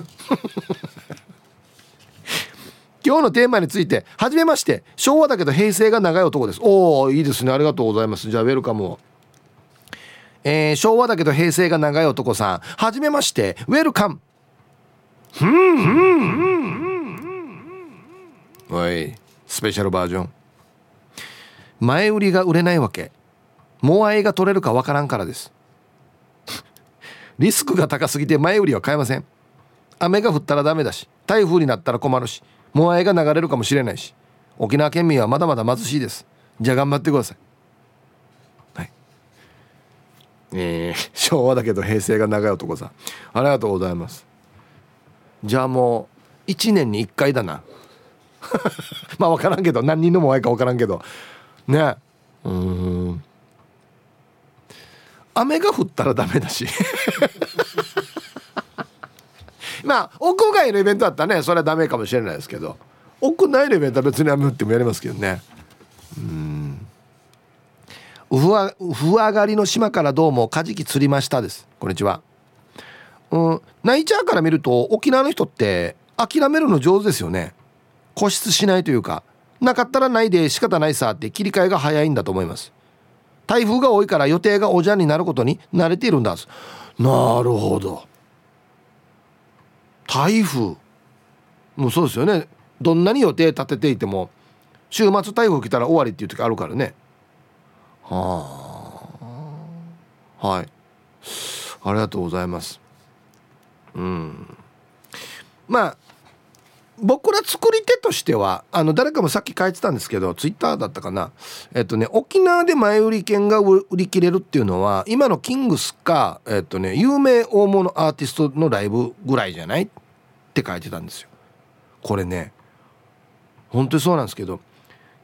今日のテーマについてはじめまして昭和だけど平成が長い男です。おおいいですね。ありがとうございます。じゃあウェルカムを。えー、昭和だけど平成が長い男さん。はじめましてウェルカム。ふん。ふんおいスペシャルバージョン。前売りが売れないわけ。もうあいが取れるかわからんからです。リスクが高すぎて前売りは買えません。雨が降ったらダメだし台風になったら困るしモアイが流れるかもしれないし沖縄県民はまだまだ貧しいです。じゃあ頑張ってください。はい。えー、昭和だけど平成が長い男さん。ありがとうございます。じゃあもう1年に1回だな。まあ分からんけど何人のモアイか分からんけど。ね。うん。雨が降ったらダメだし。まあ屋外のイベントだったらねそれはダメかもしれないですけど。屋内のイベントは別に雨降ってもやりますけどね。うん。ウフアフ上がりの島からどうもカジキ釣りましたです。こんにちは。うん。ナイチャーから見ると沖縄の人って諦めるの上手ですよね。固執しないというかなかったらないで仕方ないさって切り替えが早いんだと思います。台風が多いから予定がおじゃんになることに慣れているんだなるほど。台風。もうそうですよね。どんなに予定立てていても週末台風来たら終わりっていう時あるからね。はあ。はい。ありがとうございます。うん。まあ僕ら作り手としてはあの誰かもさっき書いてたんですけどツイッターだったかな。えっとね沖縄で前売り券が売り切れるっていうのは今のキングスかえっとね有名大物アーティストのライブぐらいじゃない？って書いてたんですよ。これね本当にそうなんですけど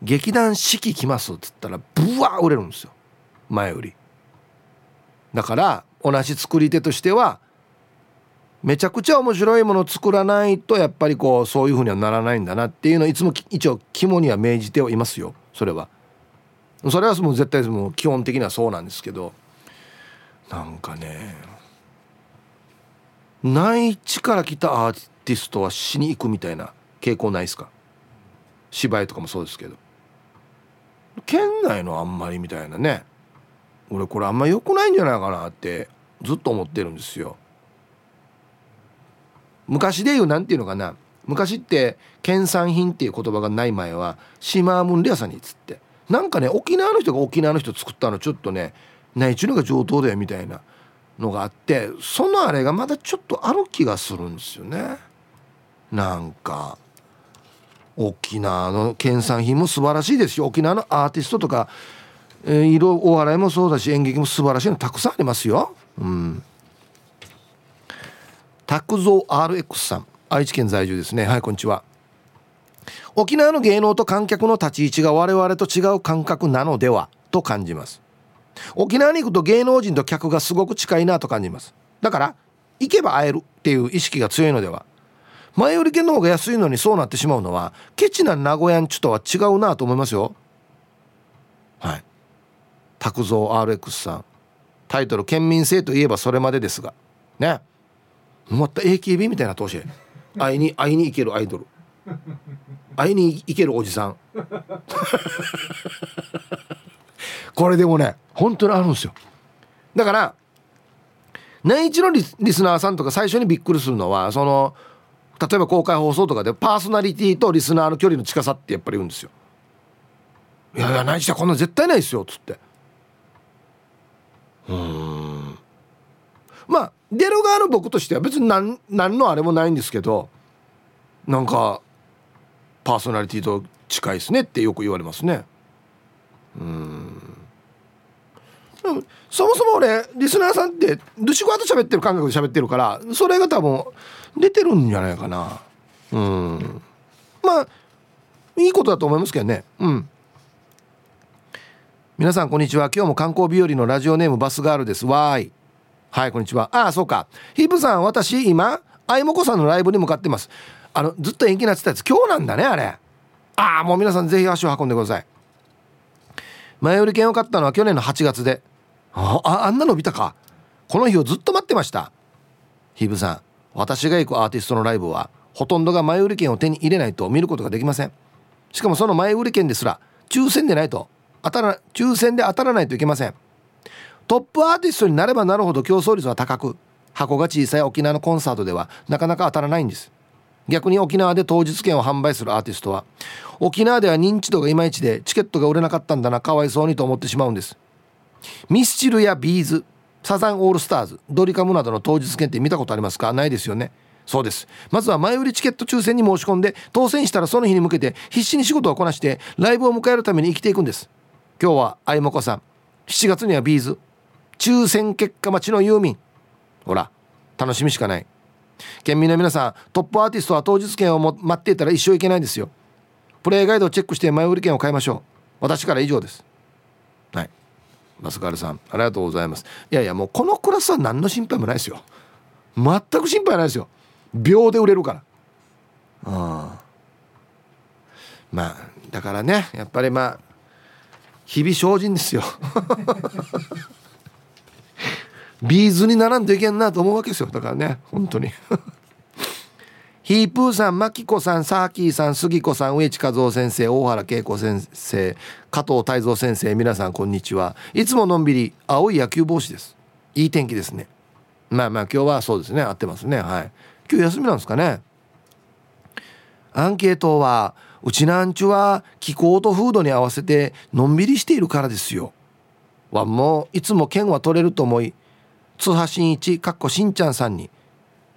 劇団四季来ますっつったらブワー売れるんですよ。前売り。だから同じ作り手としてはめちゃくちゃ面白いものを作らないとやっぱりこうそういうふうにはならないんだなっていうのをいつも一応肝には銘じてはいますよ。それは。それはもう絶対もう基本的にはそうなんですけど。なんかね内地から来たアーティストはしに行くみたいな傾向ないですか？芝居とかもそうですけど。県内のあんまりみたいなね。俺これあんま良くないんじゃないかなってずっと思ってるんですよ。昔で言う何て言うのかな。昔って県産品っていう言葉がない前はシマームンレアさんにっつって。なんかね沖縄の人が沖縄の人作ったのちょっとねないちゅうのが上等だよみたいなのがあってそのあれがまだちょっとある気がするんですよね。なんか沖縄の県産品も素晴らしいですし沖縄のアーティストとか、えー、色お笑いもそうだし演劇も素晴らしいのたくさんありますよ。うん。拓蔵 RX さん。愛知県在住ですね。はいこんにちは。沖縄の芸能と観客の立ち位置が我々と違う感覚なのでは？と感じます。沖縄に行くと芸能人と客がすごく近いなと感じます。だから行けば会えるっていう意識が強いのでは？前売り券の方が安いのにそうなってしまうのはケチな名古屋んちとは違うなと思いますよ。はい。拓蔵 RX さん。タイトル「県民性といえばそれまでですが」ね。また AKB みたいな投資会いに会いに行けるアイドル。会いに行けるおじさん。これでもね本当にあるんですよ。だから年一のリスナーさんとか最初にびっくりするのはその例えば公開放送とかでパーソナリティとリスナーの距離の近さってやっぱり言うんですよ。いやいや内地はこんな絶対ないですよっつって。うん。まあ出る側の僕としては別に何何のあれもないんですけどなんかパーソナリティと近いですねってよく言われますね。うん。そもそも俺リスナーさんってルシファーと喋ってる感覚で喋ってるからそれが多分出てるんじゃないかな。うん。まあいいことだと思いますけどね。うん。皆さんこんにちは。今日も観光日和のラジオネームバスガールです。わーい。はいこんにちは。ああそうか。ヒープさん私今あいもこさんのライブに向かってます。あのずっと延期になってたやつ。今日なんだねあれ。ああもう皆さんぜひ足を運んでください。前売り券を買ったのは去年の8月で。あああんなの見たか。この日をずっと待ってました。ヒープさん私が行くアーティストのライブはほとんどが前売り券を手に入れないと見ることができません。しかもその前売り券ですら抽選でないと当たら抽選で当たらないといけません。トップアーティストになればなるほど競争率は高く箱が小さい沖縄のコンサートではなかなか当たらないんです。逆に沖縄で当日券を販売するアーティストは沖縄では認知度がいまいちでチケットが売れなかったんだなかわいそうにと思ってしまうんです。ミスチルやビーズサザンオールスターズドリカムなどの当日券って見たことありますか？ないですよね。そうです。まずは前売りチケット抽選に申し込んで当選したらその日に向けて必死に仕事をこなしてライブを迎えるために生きていくんです。今日はあいもこさん7月にはビーズ抽選結果待ちのユーミン。ほら楽しみしかない。県民の皆さんトップアーティストは当日券を待っていたら一生いけないんですよ。プレイガイドをチェックして前売り券を買いましょう。私から以上です。はい。マスカルさんありがとうございます。いやいやもうこのクラスは何の心配もないですよ。全く心配ないですよ。秒で売れるから。あまあだからねやっぱりまあ日々精進ですよ。ビーズにならんといけんなと思うわけですよだからね本当に ヒープーさん、マキコさん、サーキーさん、杉子さん、植地和夫先生、大原恵子先生、加藤泰造先生、皆さんこんにちは。いつものんびり青い野球帽子です。いい天気ですね。まあまあ今日はそうですね、合ってますね。はい。今日休みなんですかね。アンケートは、うちなんちゅは気候と風土に合わせてのんびりしているからですよ。わもういつも剣は取れると思い、津波真一かっこしんちゃんさんに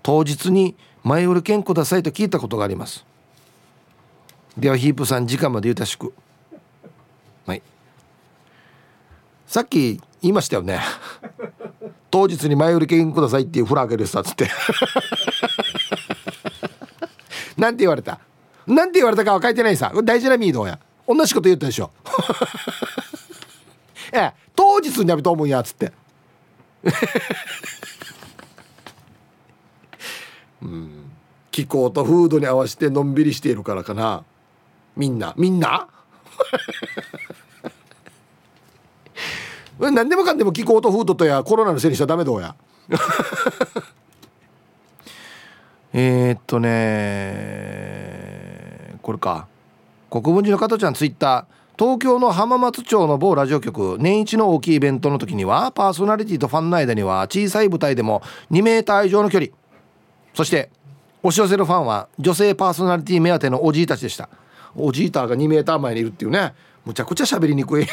当日に前売り券くださいと聞いたことがあります。ではヒープさん時間までゆたしく。はい。さっき言いましたよね。当日に前売り券くださいっていうフラーゲでしたっつって。なんて言われた？なんて言われたかは書いてないさ。大事なミードや。同じこと言ったでしょ。ええ。当日にやめと思うやつって。うん。気候と風土に合わせてのんびりしているからかな。みんな。みんな？何でもかんでも気候と風土とやコロナのせいにしちゃダメどうや。えっとねこれか。国分寺の加トちゃんツイッター。東京の浜松町の某ラジオ局年一の大きいイベントの時にはパーソナリティとファンの間には小さい舞台でも2メーター以上の距離。そして押し寄せるファンは女性パーソナリティ目当てのおじいたちでした。おじいたが2メーター前にいるっていうね。むちゃくちゃ喋りにくい。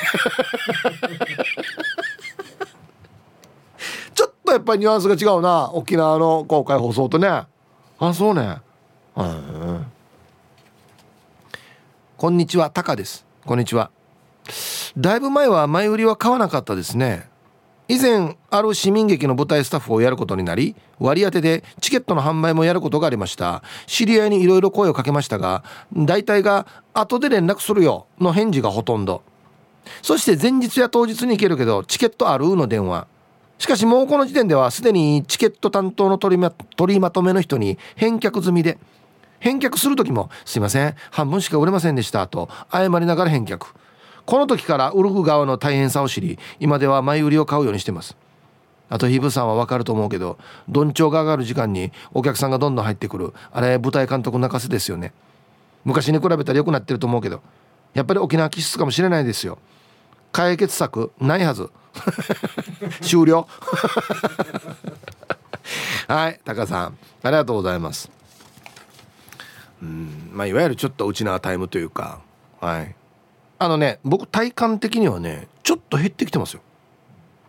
ちょっとやっぱりニュアンスが違うな。沖縄の公開放送とね。あそうね。うんこんにちはタカです。こんにちは。だいぶ前は前売りは買わなかったですね。以前ある市民劇の舞台スタッフをやることになり割り当てでチケットの販売もやることがありました。知り合いにいろいろ声をかけましたが大体が後で連絡するよの返事がほとんど。そして前日や当日に行けるけどチケットあるの電話。しかしもうこの時点ではすでにチケット担当の取りま取りまとめの人に返却済みで返却する時も「すいません半分しか売れませんでした」と謝りながら返却。この時からウルフ側の大変さを知り今では前売りを買うようにしてます。あとヒブさんは分かると思うけどどんちょうが上がる時間にお客さんがどんどん入ってくるあれ舞台監督泣かせですよね。昔に比べたら良くなってると思うけどやっぱり沖縄気質かもしれないですよ。解決策ないはず。終了。はいタカさんありがとうございます。うん。まあいわゆるちょっとうちなタイムというかはい。あのね僕体感的にはねちょっと減ってきてますよ。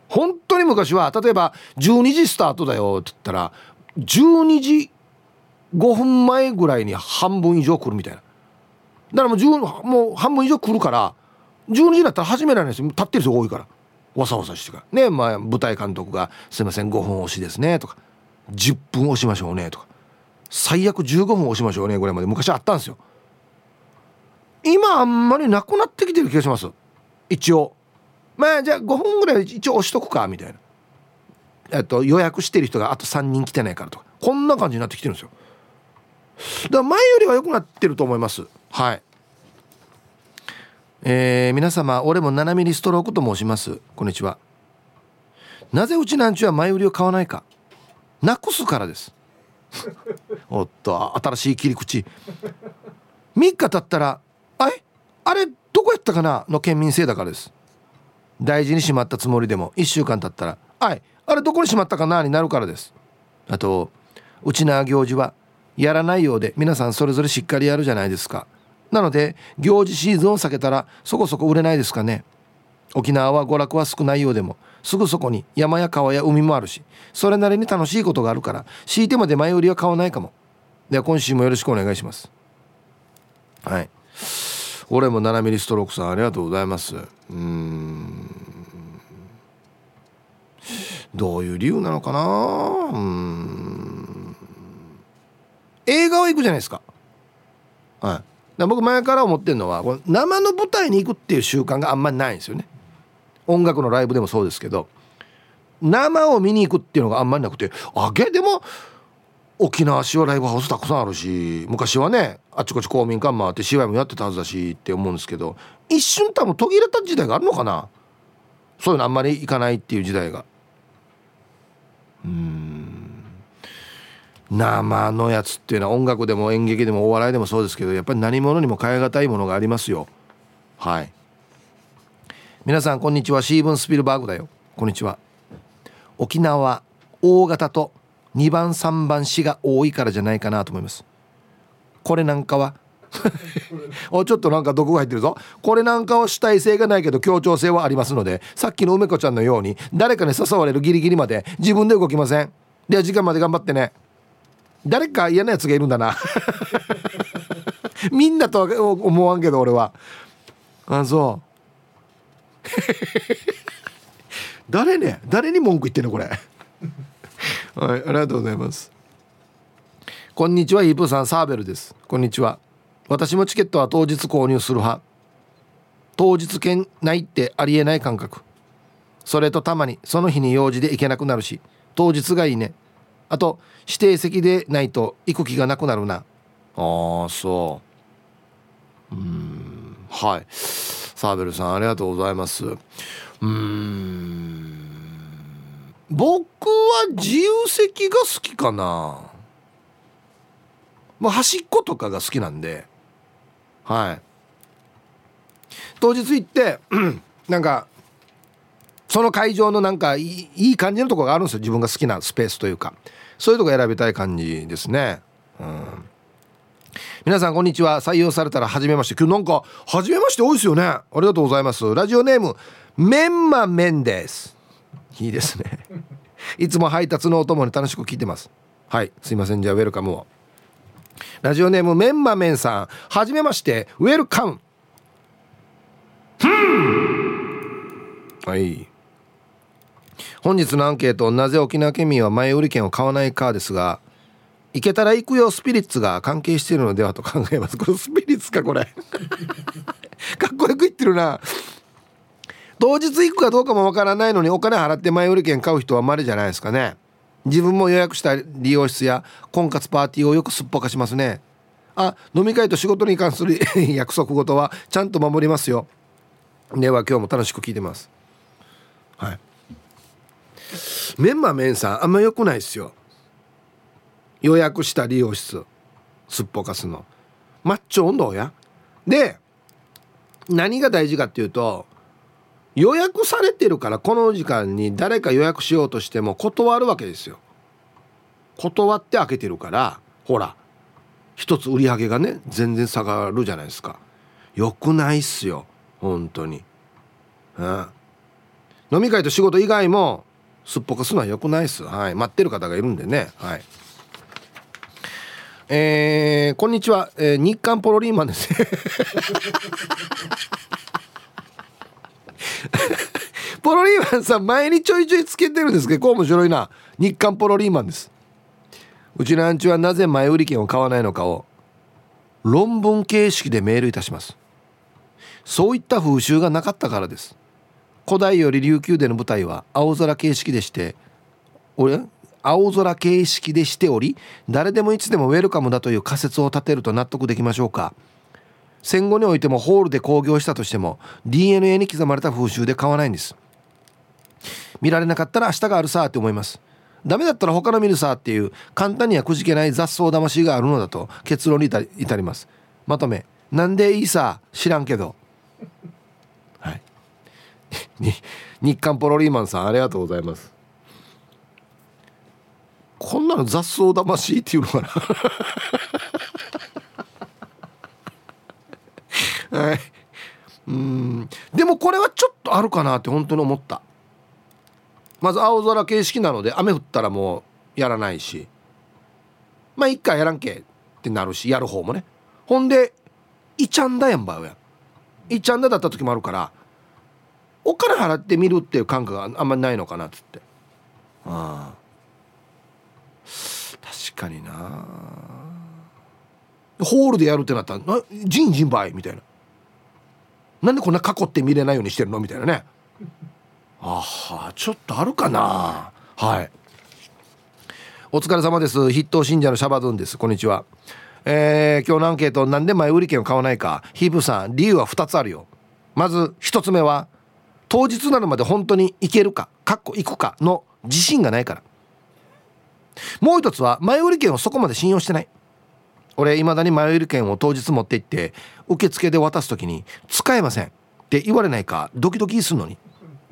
本当に昔は例えば12時スタートだよって言ったら12時5分前ぐらいに半分以上来るみたいな。だからもう10もう半分以上来るから12時になったら始められないですよ。立ってる人が多いから。わさわさしてから。ねまあ舞台監督が「すいません5分押しですね」とか「10分押しましょうね」とか。最悪15分押しましょうねぐらいまで。昔あったんですよ。今あんまりなくなってきてる気がします。一応。まあじゃあ5分ぐらい一応押しとくかみたいな。えっと予約してる人があと3人来てないからとか。こんな感じになってきてるんですよ。だから前よりは良くなってると思います。はい。えー、皆様俺も7ミリストロークと申します。こんにちは。なぜうちなんちは前売りを買わないか。なくすからです。おっと新しい切り口。3日経ったら「あれ？あれどこやったかな?」の県民性だからです。大事にしまったつもりでも1週間経ったら「はいあれどこにしまったかな?」になるからです。あとうちな行事はやらないようで皆さんそれぞれしっかりやるじゃないですか。なので行事シーズンを避けたらそこそこ売れないですかね。沖縄は娯楽は少ないようでもすぐそこに山や川や海もあるしそれなりに楽しいことがあるから敷いてまで前売りは買わないかも。では今週もよろしくお願いします。はい。俺も7ミリストロークさんありがとうございます。うん。どういう理由なのかな？うん。映画は行くじゃないですか。はい。僕前から思ってるのは生の舞台に行くっていう習慣があんまりないんですよね。音楽のライブでもそうですけど生を見に行くっていうのがあんまりなくてあげでも沖縄市はライブハウスたくさんあるし昔はねあちこち公民館もあって芝居もやってたはずだしって思うんですけど一瞬多分途切れた時代があるのかな。そういうのあんまり行かないっていう時代が。うん。生のやつっていうのは音楽でも演劇でもお笑いでもそうですけどやっぱり何者にも変え難いものがありますよ。はい。皆さんこんにちは。シーブン・スピルバーグだよ。こんにちは。沖縄大型と2番3番死が多いからじゃないかなと思います。これなんかは？おちょっとなんか毒が入ってるぞ。これなんかは主体性がないけど協調性はありますのでさっきの梅子ちゃんのように誰かに誘われるギリギリまで自分で動きません。では時間まで頑張ってね。誰か嫌なやつがいるんだな。みんなとは思わんけど俺は。あそう。誰ね？誰に文句言ってんのこれ？はいありがとうございます。こんにちはイーさんサーベルです。こんにちは。私もチケットは当日購入する派。当日券ないってありえない感覚。それとたまにその日に用事で行けなくなるし当日がいいね。あと指定席でないと行く気がなくなるな。ああそう。うんはい。サーベルさんありがとうございます。うん。僕は自由席が好きかな。まあ端っことかが好きなんで。はい。当日行って なんかその会場のなんかいいいい感じのとこがあるんですよ。自分が好きなスペースというか。そういうとこ選びたい感じですね。うん。皆さんこんにちは。採用されたら初めまして。今日なんか初めまして多いですよね。ありがとうございます。ラジオネームメンマメンですいいですね。いつも配達のお供に楽しく聞いてます。はい。すいません。じゃあウェルカムを。ラジオネームメンマメンさん。はじめまして。ウェルカム。はい。本日のアンケート。なぜ沖縄県民は前売り券を買わないかですが行けたら行くよスピリッツが関係しているのではと 考えます。これスピリッツかこれ。かっこよく言ってるな。当日行くかどうかもわからないのにお金払って前売り券買う人はまれじゃないですかね。自分も予約した利用室や婚活パーティーをよくすっぽかしますね。あ飲み会と仕事に関する 約束事はちゃんと守りますよ。では今日も楽しく聞いてます。はい。メンマメンさんあんま良くないですよ。予約した利用室すっぽかすの。マッチョ温度や。で何が大事かっていうと予約されてるからこの時間に誰か予約しようとしても断るわけですよ。断って開けてるからほら一つ売り上げがね全然下がるじゃないですか。よくないっすよ本当に。うん。飲み会と仕事以外もすっぽかすのはよくないっす。はい。待ってる方がいるんでね。はい。えー、こんにちは、えー、日刊ポロリーマンです。ポロリーマンさん前にちょいちょいつけてるんですけどこう面白いな。日刊ポロリーマンです。うちのアンチはなぜ前売り券を買わないのかを論文形式でメールいたします。そういった風習がなかったからです。古代より琉球での舞台は青空形式でして俺青空形式でしており誰でもいつでもウェルカムだという仮説を立てると納得できましょうか。戦後においてもホールで興行したとしても DNA に刻まれた風習で買わないんです。見られなかったら明日があるさって思います。ダメだったら他の見るさっていう簡単にはくじけない雑草魂があるのだと結論に至ります。まとめなんでいいさ知らんけど。はい。日韓ポロリーマンさんありがとうございます。こんなの雑草魂っていうのかな。はい。うん。でもこれはちょっとあるかなって本当に思った。まず青空形式なので雨降ったらもうやらないし。まあ一回やらんけってなるしやる方もね。ほんでいちゃんだやんばよやいちゃんだだった時もあるからお金払ってみるっていう感覚があんまりないのかなっつって。ああ。確かにな。ホールでやるってなったら「ジンジンバイ」みたいな。なんでこんな囲って見れないようにしてるのみたいなね。あはちょっとあるかな。はい。お疲れ様です。筆頭信者のシャバドゥンです。こんにちは。えー、今日のアンケートなんで前売り券を買わないか。ヒブさん理由は2つあるよ。まず1つ目は当日なるまで本当に行けるかかっこ行くかの自信がないからもう一つは前売り券をそこまで信用してない。俺いまだに前売り券を当日持って行って受付で渡す時に「使えません」って言われないかドキドキするのに。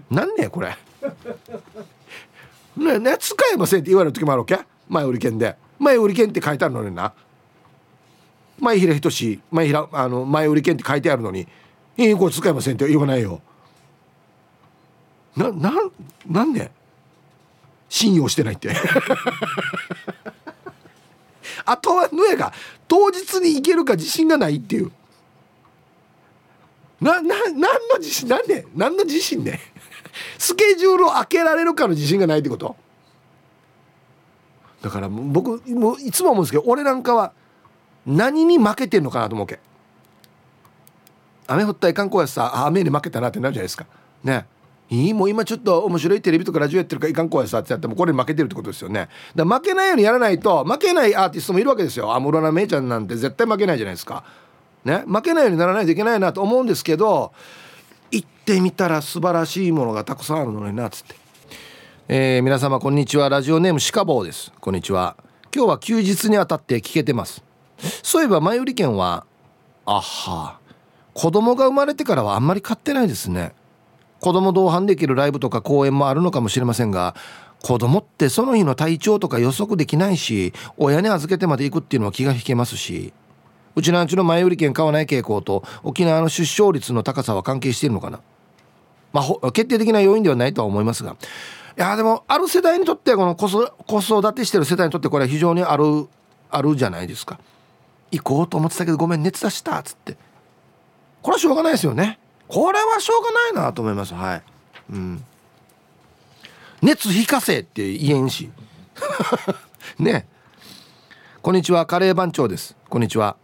なんねこれ。ねね使えませんって言われる時もあるわけ？前売り券で。前売り券って書いてあるのにな。前平仁前平あの前売り券って書いてあるのに「いいこれ使えません」って言わないよ。なななんで信用してないって。あとはのやが当日に行けるか自信がないっていう。なな何の自信なんで何の自信でスケジュールを開けられるかの自信がないってこと。だから僕もういつも思うんですけど俺なんかは何に負けてんのかなと思うけ。雨降ったら観光やさ雨に負けたなってなるじゃないですか。ね。いいもう今ちょっと面白いテレビとかラジオやってるからいかんこやさってやってもこれに負けてるってことですよね。だ負けないようにやらないと負けないアーティストもいるわけですよ。安室奈美恵ちゃんなんて絶対負けないじゃないですか。ね？負けないようにならないといけないなと思うんですけど行ってみたら素晴らしいものがたくさんあるのになっつって、えー、皆様こんにちは。ラジオネームシカボーです。こんにちは。今日は休日にあたって聞けてます。そういえば前売り券はあは。子供が生まれてからはあんまり買ってないですね。子供同伴できるライブとか公演もあるのかもしれませんが子供ってその日の体調とか予測できないし親に預けてまで行くっていうのは気が引けますしうちのうちの前売り券買わない傾向と沖縄の出生率の高さは関係しているのかな。まあ決定的な要因ではないとは思いますが。いやでもある世代にとってこの子育てしてる世代にとってこれは非常にあるあるじゃないですか。行こうと思ってたけどごめん熱出したっつって。これはしょうがないですよね。これはしょうがないなと思います。はい。うん。熱引かせって言えんし。ね。こんにちは。カレー番長です。こんにちは。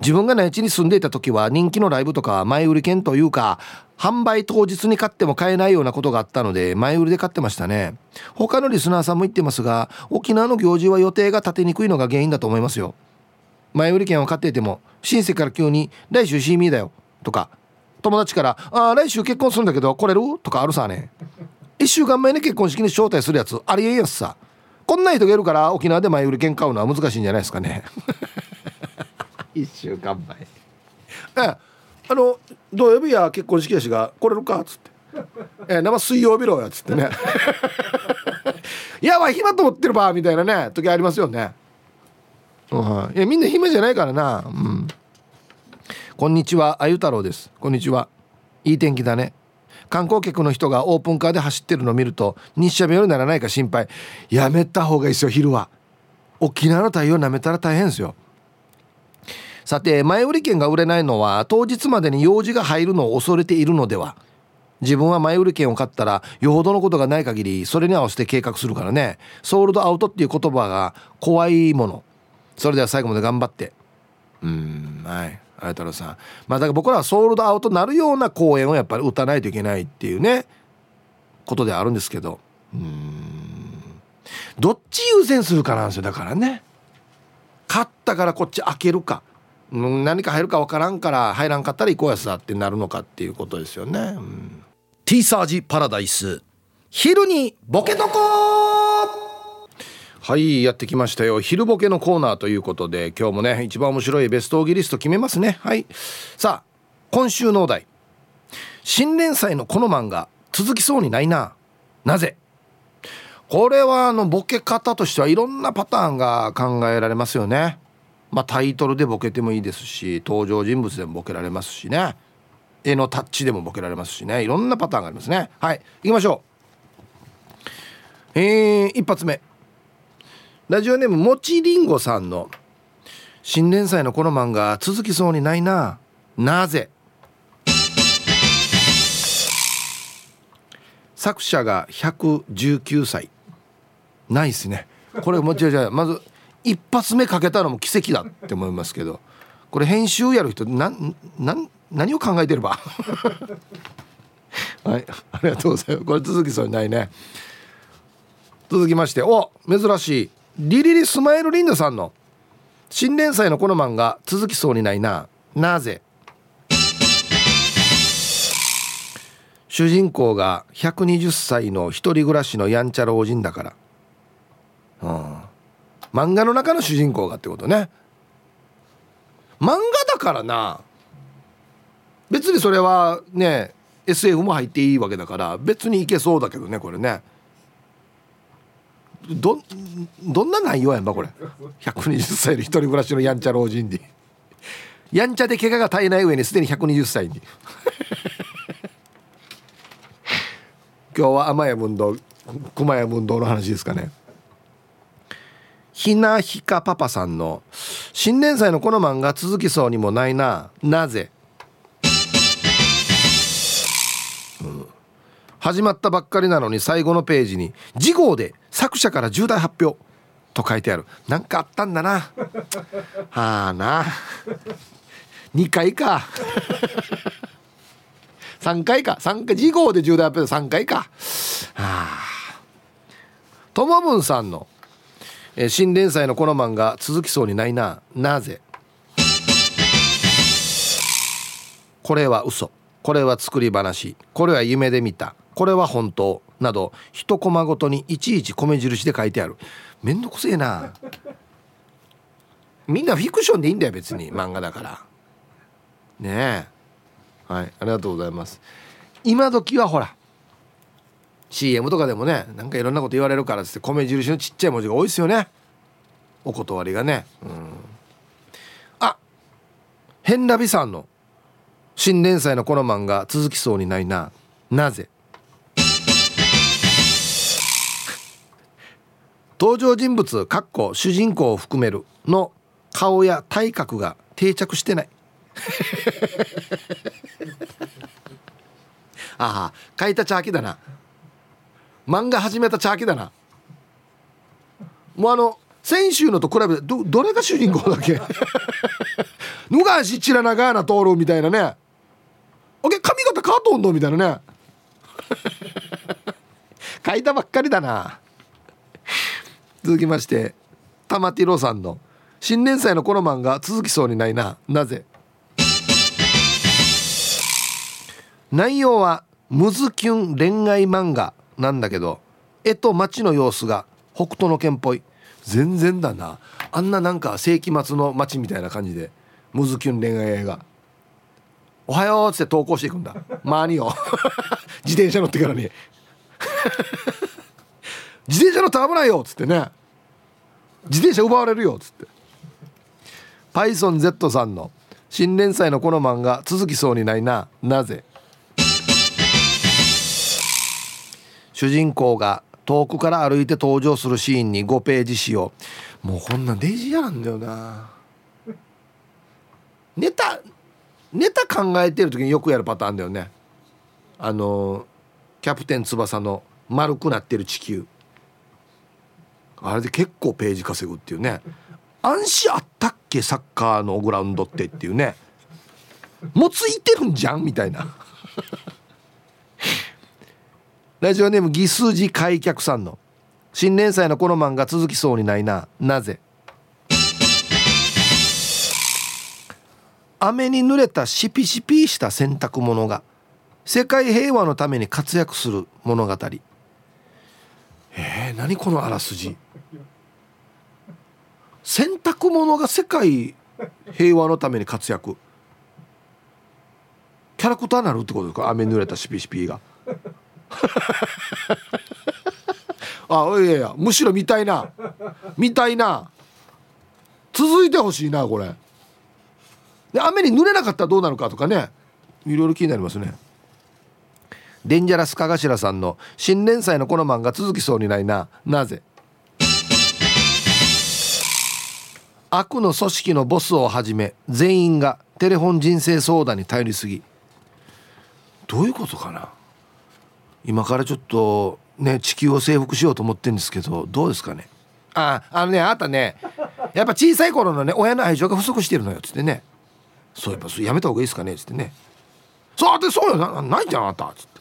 自分が内地に住んでいた時は人気のライブとか前売り券というか販売当日に買っても買えないようなことがあったので前売りで買ってましたね。他のリスナーさんも言ってますが沖縄の行事は予定が立てにくいのが原因だと思いますよ。前売り券を買っていても親戚から急に「来週シーミーだよ」とか友達から「ああ来週結婚するんだけど来れる?」とかあるさね。1週間前に結婚式に招待するやつ。ありえんやつさ。こんな人がいるから沖縄で前売り券買うのは難しいんじゃないですかね。1週間前。えあの土曜日や結婚式やしが来れるか？っつって。え生水曜日ろやっつってね。いやわ暇と思ってるばみたいなね時ありますよね。はいやみんな暇じゃないからな。うんこんにちはあゆ太郎です。こんにちは。いい天気だね。観光客の人がオープンカーで走ってるのを見ると日射病にならないか心配。やめた方がいいですよ昼は。沖縄の太陽なめたら大変ですよ。さて前売り券が売れないのは当日までに用事が入るのを恐れているのでは。自分は前売り券を買ったらよほどのことがない限りそれに合わせて計画するからね。ソールドアウトっていう言葉が怖いもの。それでは最後まで頑張って。うんはい。あや太郎さん。まあだから僕らはソールドアウトなるような公演をやっぱり打たないといけないっていうねことであるんですけど。うん。どっち優先するかなんですよ。だからね。勝ったからこっち開けるか。何か入るか分からんから入らんかったら行こうやさってなるのかっていうことですよね、うん、ティーサージパラダイス。昼にボケとこはいやってきましたよ。昼ボケのコーナーということで今日もね一番面白いベストオギリスト決めますね。はい。さあ今週のお題。新連載のこの漫画続きそうにないな。なぜ？これはあのボケ方としてはいろんなパターンが考えられますよね。まあタイトルでボケてもいいですし登場人物でもボケられますしね。絵のタッチでもボケられますしね。いろんなパターンがありますね。はい行きましょう。えー、一発目。ラジオネームもちりんごさんの新連載のこの漫画続きそうにないな。なぜ？作者が119歳。ないっすね。これも違う違うまず一発目かけたのも奇跡だって思いますけど。これ編集やる人なな何を考えてれば？はいありがとうございます。これ続きそうにないね。続きましてお珍しい。リリリスマイルリンダさんの新連載のこの漫画続きそうにないな。なぜ?主人公が120歳の一人暮らしのやんちゃ老人だから、うん、漫画の中の主人公がってことね。漫画だからな。別にそれはね SF も入っていいわけだから別にいけそうだけどねこれね。どどんな内容やんばこれ。120歳の一人暮らしのやんちゃ老人でやんちゃで怪我が絶えない上にすでに120歳に。今日は天谷文堂熊谷文堂の話ですかね。ひなひかパパさんの新年祭のこの漫画続きそうにもないななぜ、始まったばっかりなのに最後のページに次号で作者から重大発表と書いてある。なんかあったんだな。はあな。2回か。3回か。3回次号で重大発表3回か。はあ。ともぶんさんの、えー、新連載のこの漫画続きそうにないな。なぜ？これは嘘。これは作り話。これは夢で見た。これは本当など一コマごとにいちいち米印で書いてある。めんどくせえな。みんなフィクションでいいんだよ別に。漫画だから。ねえ。はい。ありがとうございます。今時はほら CM とかでもねなんかいろんなこと言われるからっつって米印のちっちゃい文字が多いですよね。お断りがね。うん。あ変ラビさんの新連載のこの漫画続きそうにないな。なぜ登場人物かっこ主人公を含めるの顔や体格が定着してない。ああ書いたチャーキだな。漫画始めたチャーキだな。もうあの先週のと比べてどどれが主人公だっけ？ぬがしちらながな通るみたいなね。おけ髪型カートンドみたいなね。書いたばっかりだな。続きまして玉ティロさんの新年祭のこの漫画続きそうにないな。なぜ？内容はムズキュン恋愛漫画なんだけど絵と街の様子が北斗の拳っぽい。全然だな。あんななんか世紀末の街みたいな感じでムズキュン恋愛映画「おはよう」っつって投稿していくんだ。まあによ。自転車乗ってからに。自転車乗って危ないよっつってね。自転車奪われるよっつって。PythonZ さんの新連載のこの漫画続きそうにないな。なぜ？主人公が遠くから歩いて登場するシーンに5ページ使用もうこんなデジやなんだよな。ネタネタ考えてる時によくやるパターンだよね。あのキャプテン翼の丸くなってる地球。あれで結構ページ稼ぐっていうね。暗視あったっけ？サッカーのグラウンドってっていうね。もついてるんじゃん？みたいな。ラジオネームギスジ開脚さんの。新連載のこの漫画続きそうにないな。なぜ？雨に濡れたシピシピした洗濯物が世界平和のために活躍する物語。えー、何このあらすじ？洗濯物が世界平和のために活躍。キャラクターになるってことですか？雨濡れたシピシピが。あいやいやむしろ見たいな。見たいな。続いてほしいなこれ。で雨に濡れなかったらどうなるかとかね。いろいろ気になりますね。デンジャラスカガシラさんの新連載のこの漫画続きそうにないな。なぜ？悪の組織のボスをはじめ全員がテレフォン人生相談に頼りすぎ。どういうことかな？今からちょっとね地球を征服しようと思ってるんですけどどうですかね？ああのねあなたねやっぱ小さい頃のね親の愛情が不足してるのよっつってね。そうやっぱやめた方がいいですかね？っつってね。そうでそうよ。なないじゃんあなた。っつって。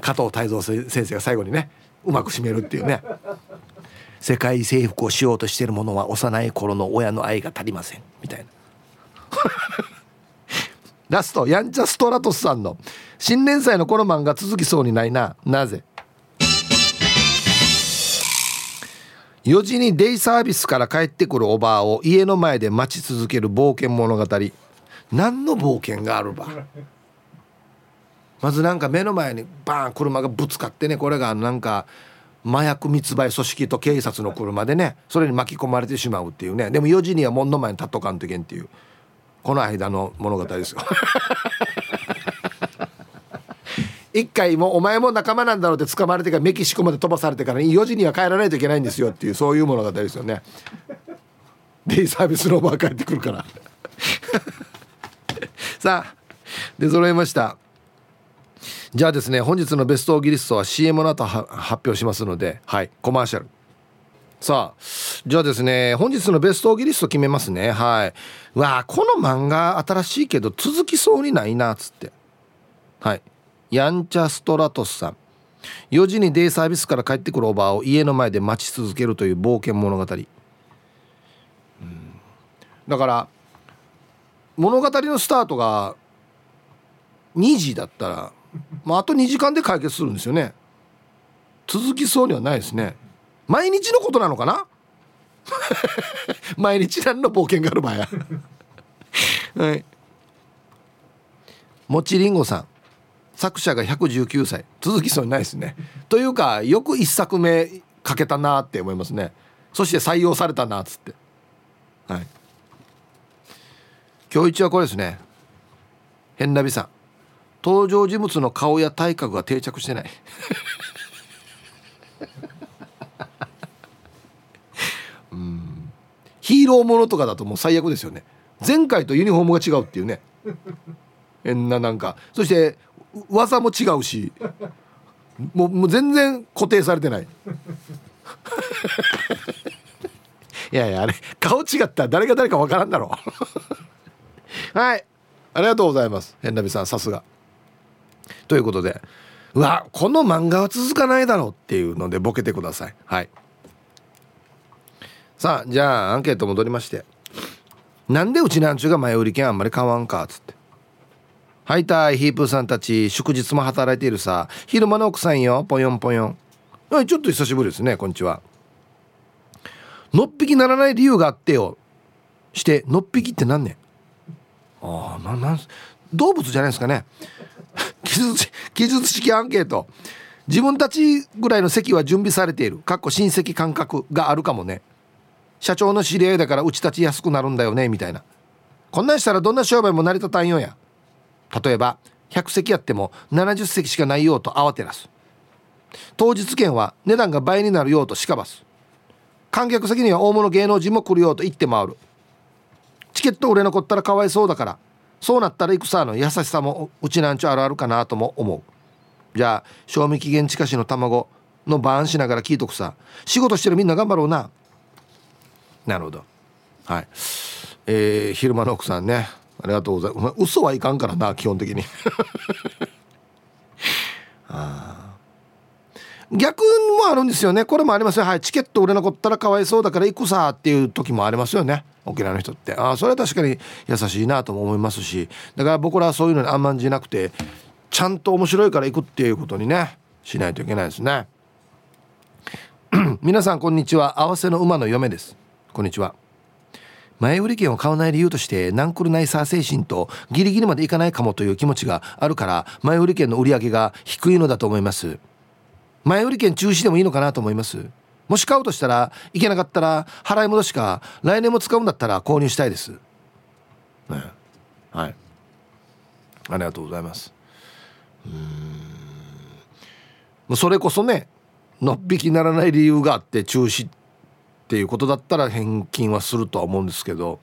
加藤泰造先生が最後にねうまく締めるっていうね。世界征服をしようとしている者は幼い頃の親の愛が足りません。みたいな。ラストヤンチャストラトスさんの新年祭のこの漫画続きそうにないな。なぜ？4時にデイサービスから帰ってくるおばあを家の前で待ち続ける冒険物語。何の冒険があるば？まずなんか目の前にバーン車がぶつかってねこれがなんか麻薬密売組織と警察の車でねそれに巻き込まれてしまうっていうね。でも4時には門の前に立っとかんといけんっていう。この間の物語ですよ。一回もお前も仲間なんだろうって捕まれてからメキシコまで飛ばされてから4時には帰らないといけないんですよっていうそういう物語ですよね。デイサービスのおば帰ってくるから。さあ出揃いました。じゃあですね本日のベストオギリストは CM の後発表しますのではいコマーシャル。さあじゃあですね本日のベストオギリスト決めますね。はい。わあこの漫画新しいけど続きそうにないなっつって。はい。ヤンチャストラトスさん。4時にデイサービスから帰ってくるおばあを家の前で待ち続けるという冒険物語、うん、だから物語のスタートが2時だったらまあ、あと2時間で解決するんですよね。続きそうにはないですね。毎日のことなのかな？毎日何の冒険がある場合は。い。もちりんごさん。作者が119歳。続きそうにないですね。というかよく1作目かけたなって思いますね。そして採用されたなっつって。はい。今日一はこれですね。変なびさん。登場人物の顔や体格が定着してない。うん。ヒーローものとかだともう最悪ですよね。前回とユニフォームが違うっていうね。変ななんか。そして技も違うし。もうもう全然固定されてない。いやいやあれ顔違ったら誰が誰かわからんだろう。はい。ありがとうございます。変なびさんさすが。ということでうわこの漫画は続かないだろうっていうのでボケてください。はい。さあじゃあアンケート戻りまして。なんでうちなんちゅうが前売り券あんまり買わんかっつって。はいたいヒープーさんたち祝日も働いているさ。昼間の奥さんよ。ぽよんぽよん。はいちょっと久しぶりですねこんにちは。のっぴきならない理由があってよ。してのっぴきって何ねああななん動物じゃないですかね。記述式アンケート。自分たちぐらいの席は準備されている。かっこ親戚感覚があるかもね。社長の知り合いだからうちたち安くなるんだよねみたいな。こんなんしたらどんな商売も成り立たんよや。例えば100席やっても70席しかないようと慌てらす。当日券は値段が倍になるようとしかばす。観客席には大物芸能人も来るようと言って回る。チケット売れ残ったらかわいそうだから。そうなったら戦の優しさもうちなんちゅあるあるかなとも思う。じゃあ賞味期限近しの卵のバーンしながら聞いとくさ。仕事してるみんな頑張ろうな。なるほど。はい。えー、昼間の奥さんね。ありがとうございます。嘘はいかんからな基本的に。ああ逆もあるんですよね。これもありますよ。はい。チケット売れ残ったらかわいそうだから行くさっていう時もありますよね。沖縄の人って。ああそれは確かに優しいなとも思いますし。だから僕らはそういうのに甘んじなくてちゃんと面白いから行くっていうことにねしないといけないですね。皆さんこんにちは。合わせの馬の嫁です。こんにちは。前売り券を買わない理由としてナンクルナイサー精神とギリギリまでいかないかもという気持ちがあるから前売り券の売り上げが低いのだと思います。前売り券中止でもいいのかなと思います。もし買うとしたらいけなかったら払い戻しか来年も使うんだったら購入したいです、ね、はい。ありがとうございます。うん。それこそねのっぴきならない理由があって中止っていうことだったら返金はするとは思うんですけど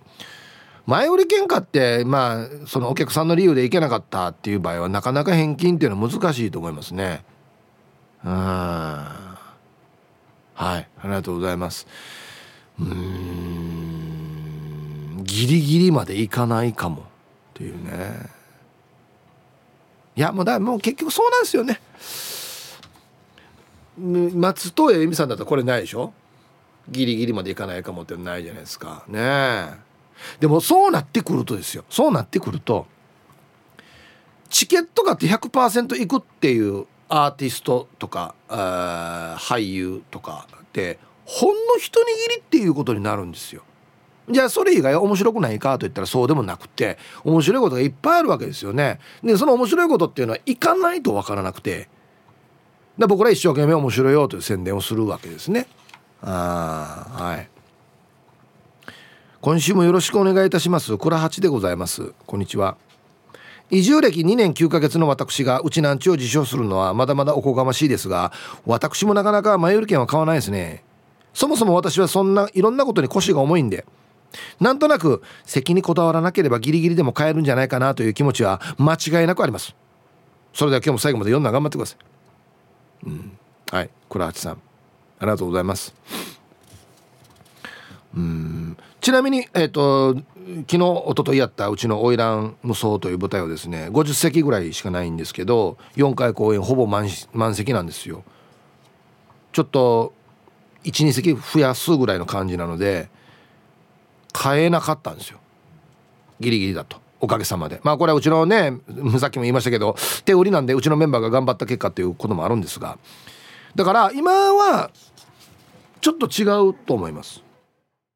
前売り券買ってまあそのお客さんの理由で行けなかったっていう場合はなかなか返金っていうのは難しいと思いますね。うんはいありがとうございます。うんギリギリまでいかないかもっていうね。いやもうだもう結局そうなんですよね。松任谷由実さんだったらこれないでしょ？ギリギリまでいかないかもってないじゃないですか。ねでもそうなってくるとですよ。そうなってくるとチケットがって100%いくっていうアーティストとか俳優とかってほんの一握りっていうことになるんですよ。じゃあそれ以外面白くないかと言ったらそうでもなくて面白いことがいっぱいあるわけですよね。でその面白いことっていうのは行かないと分からなくてで僕ら一生懸命面白いよという宣伝をするわけですね。あはい今週もよろしくお願いいたします倉八でございますこんにちは移住歴2年9ヶ月の私がうちなんちを自称するのはまだまだおこがましいですが私もなかなか前売り券は買わないですね。そもそも私はそんないろんなことに腰が重いんで。なんとなく席にこだわらなければギリギリでも買えるんじゃないかなという気持ちは間違いなくあります。それでは今日も最後まで読んだ頑張ってください。うん。はい。倉八さん。ありがとうございます。うん。ちなみにえっ、ー、と昨日一昨日やったうちの花魁無双という舞台はですね50席ぐらいしかないんですけど4回公演ほぼ満席なんですよ。ちょっと12席増やすぐらいの感じなので買えなかったんですよ。ギリギリだと。おかげさまで。まあこれはうちのねさっきも言いましたけど手売りなんでうちのメンバーが頑張った結果っていうこともあるんですが。だから今はちょっと違うと思います。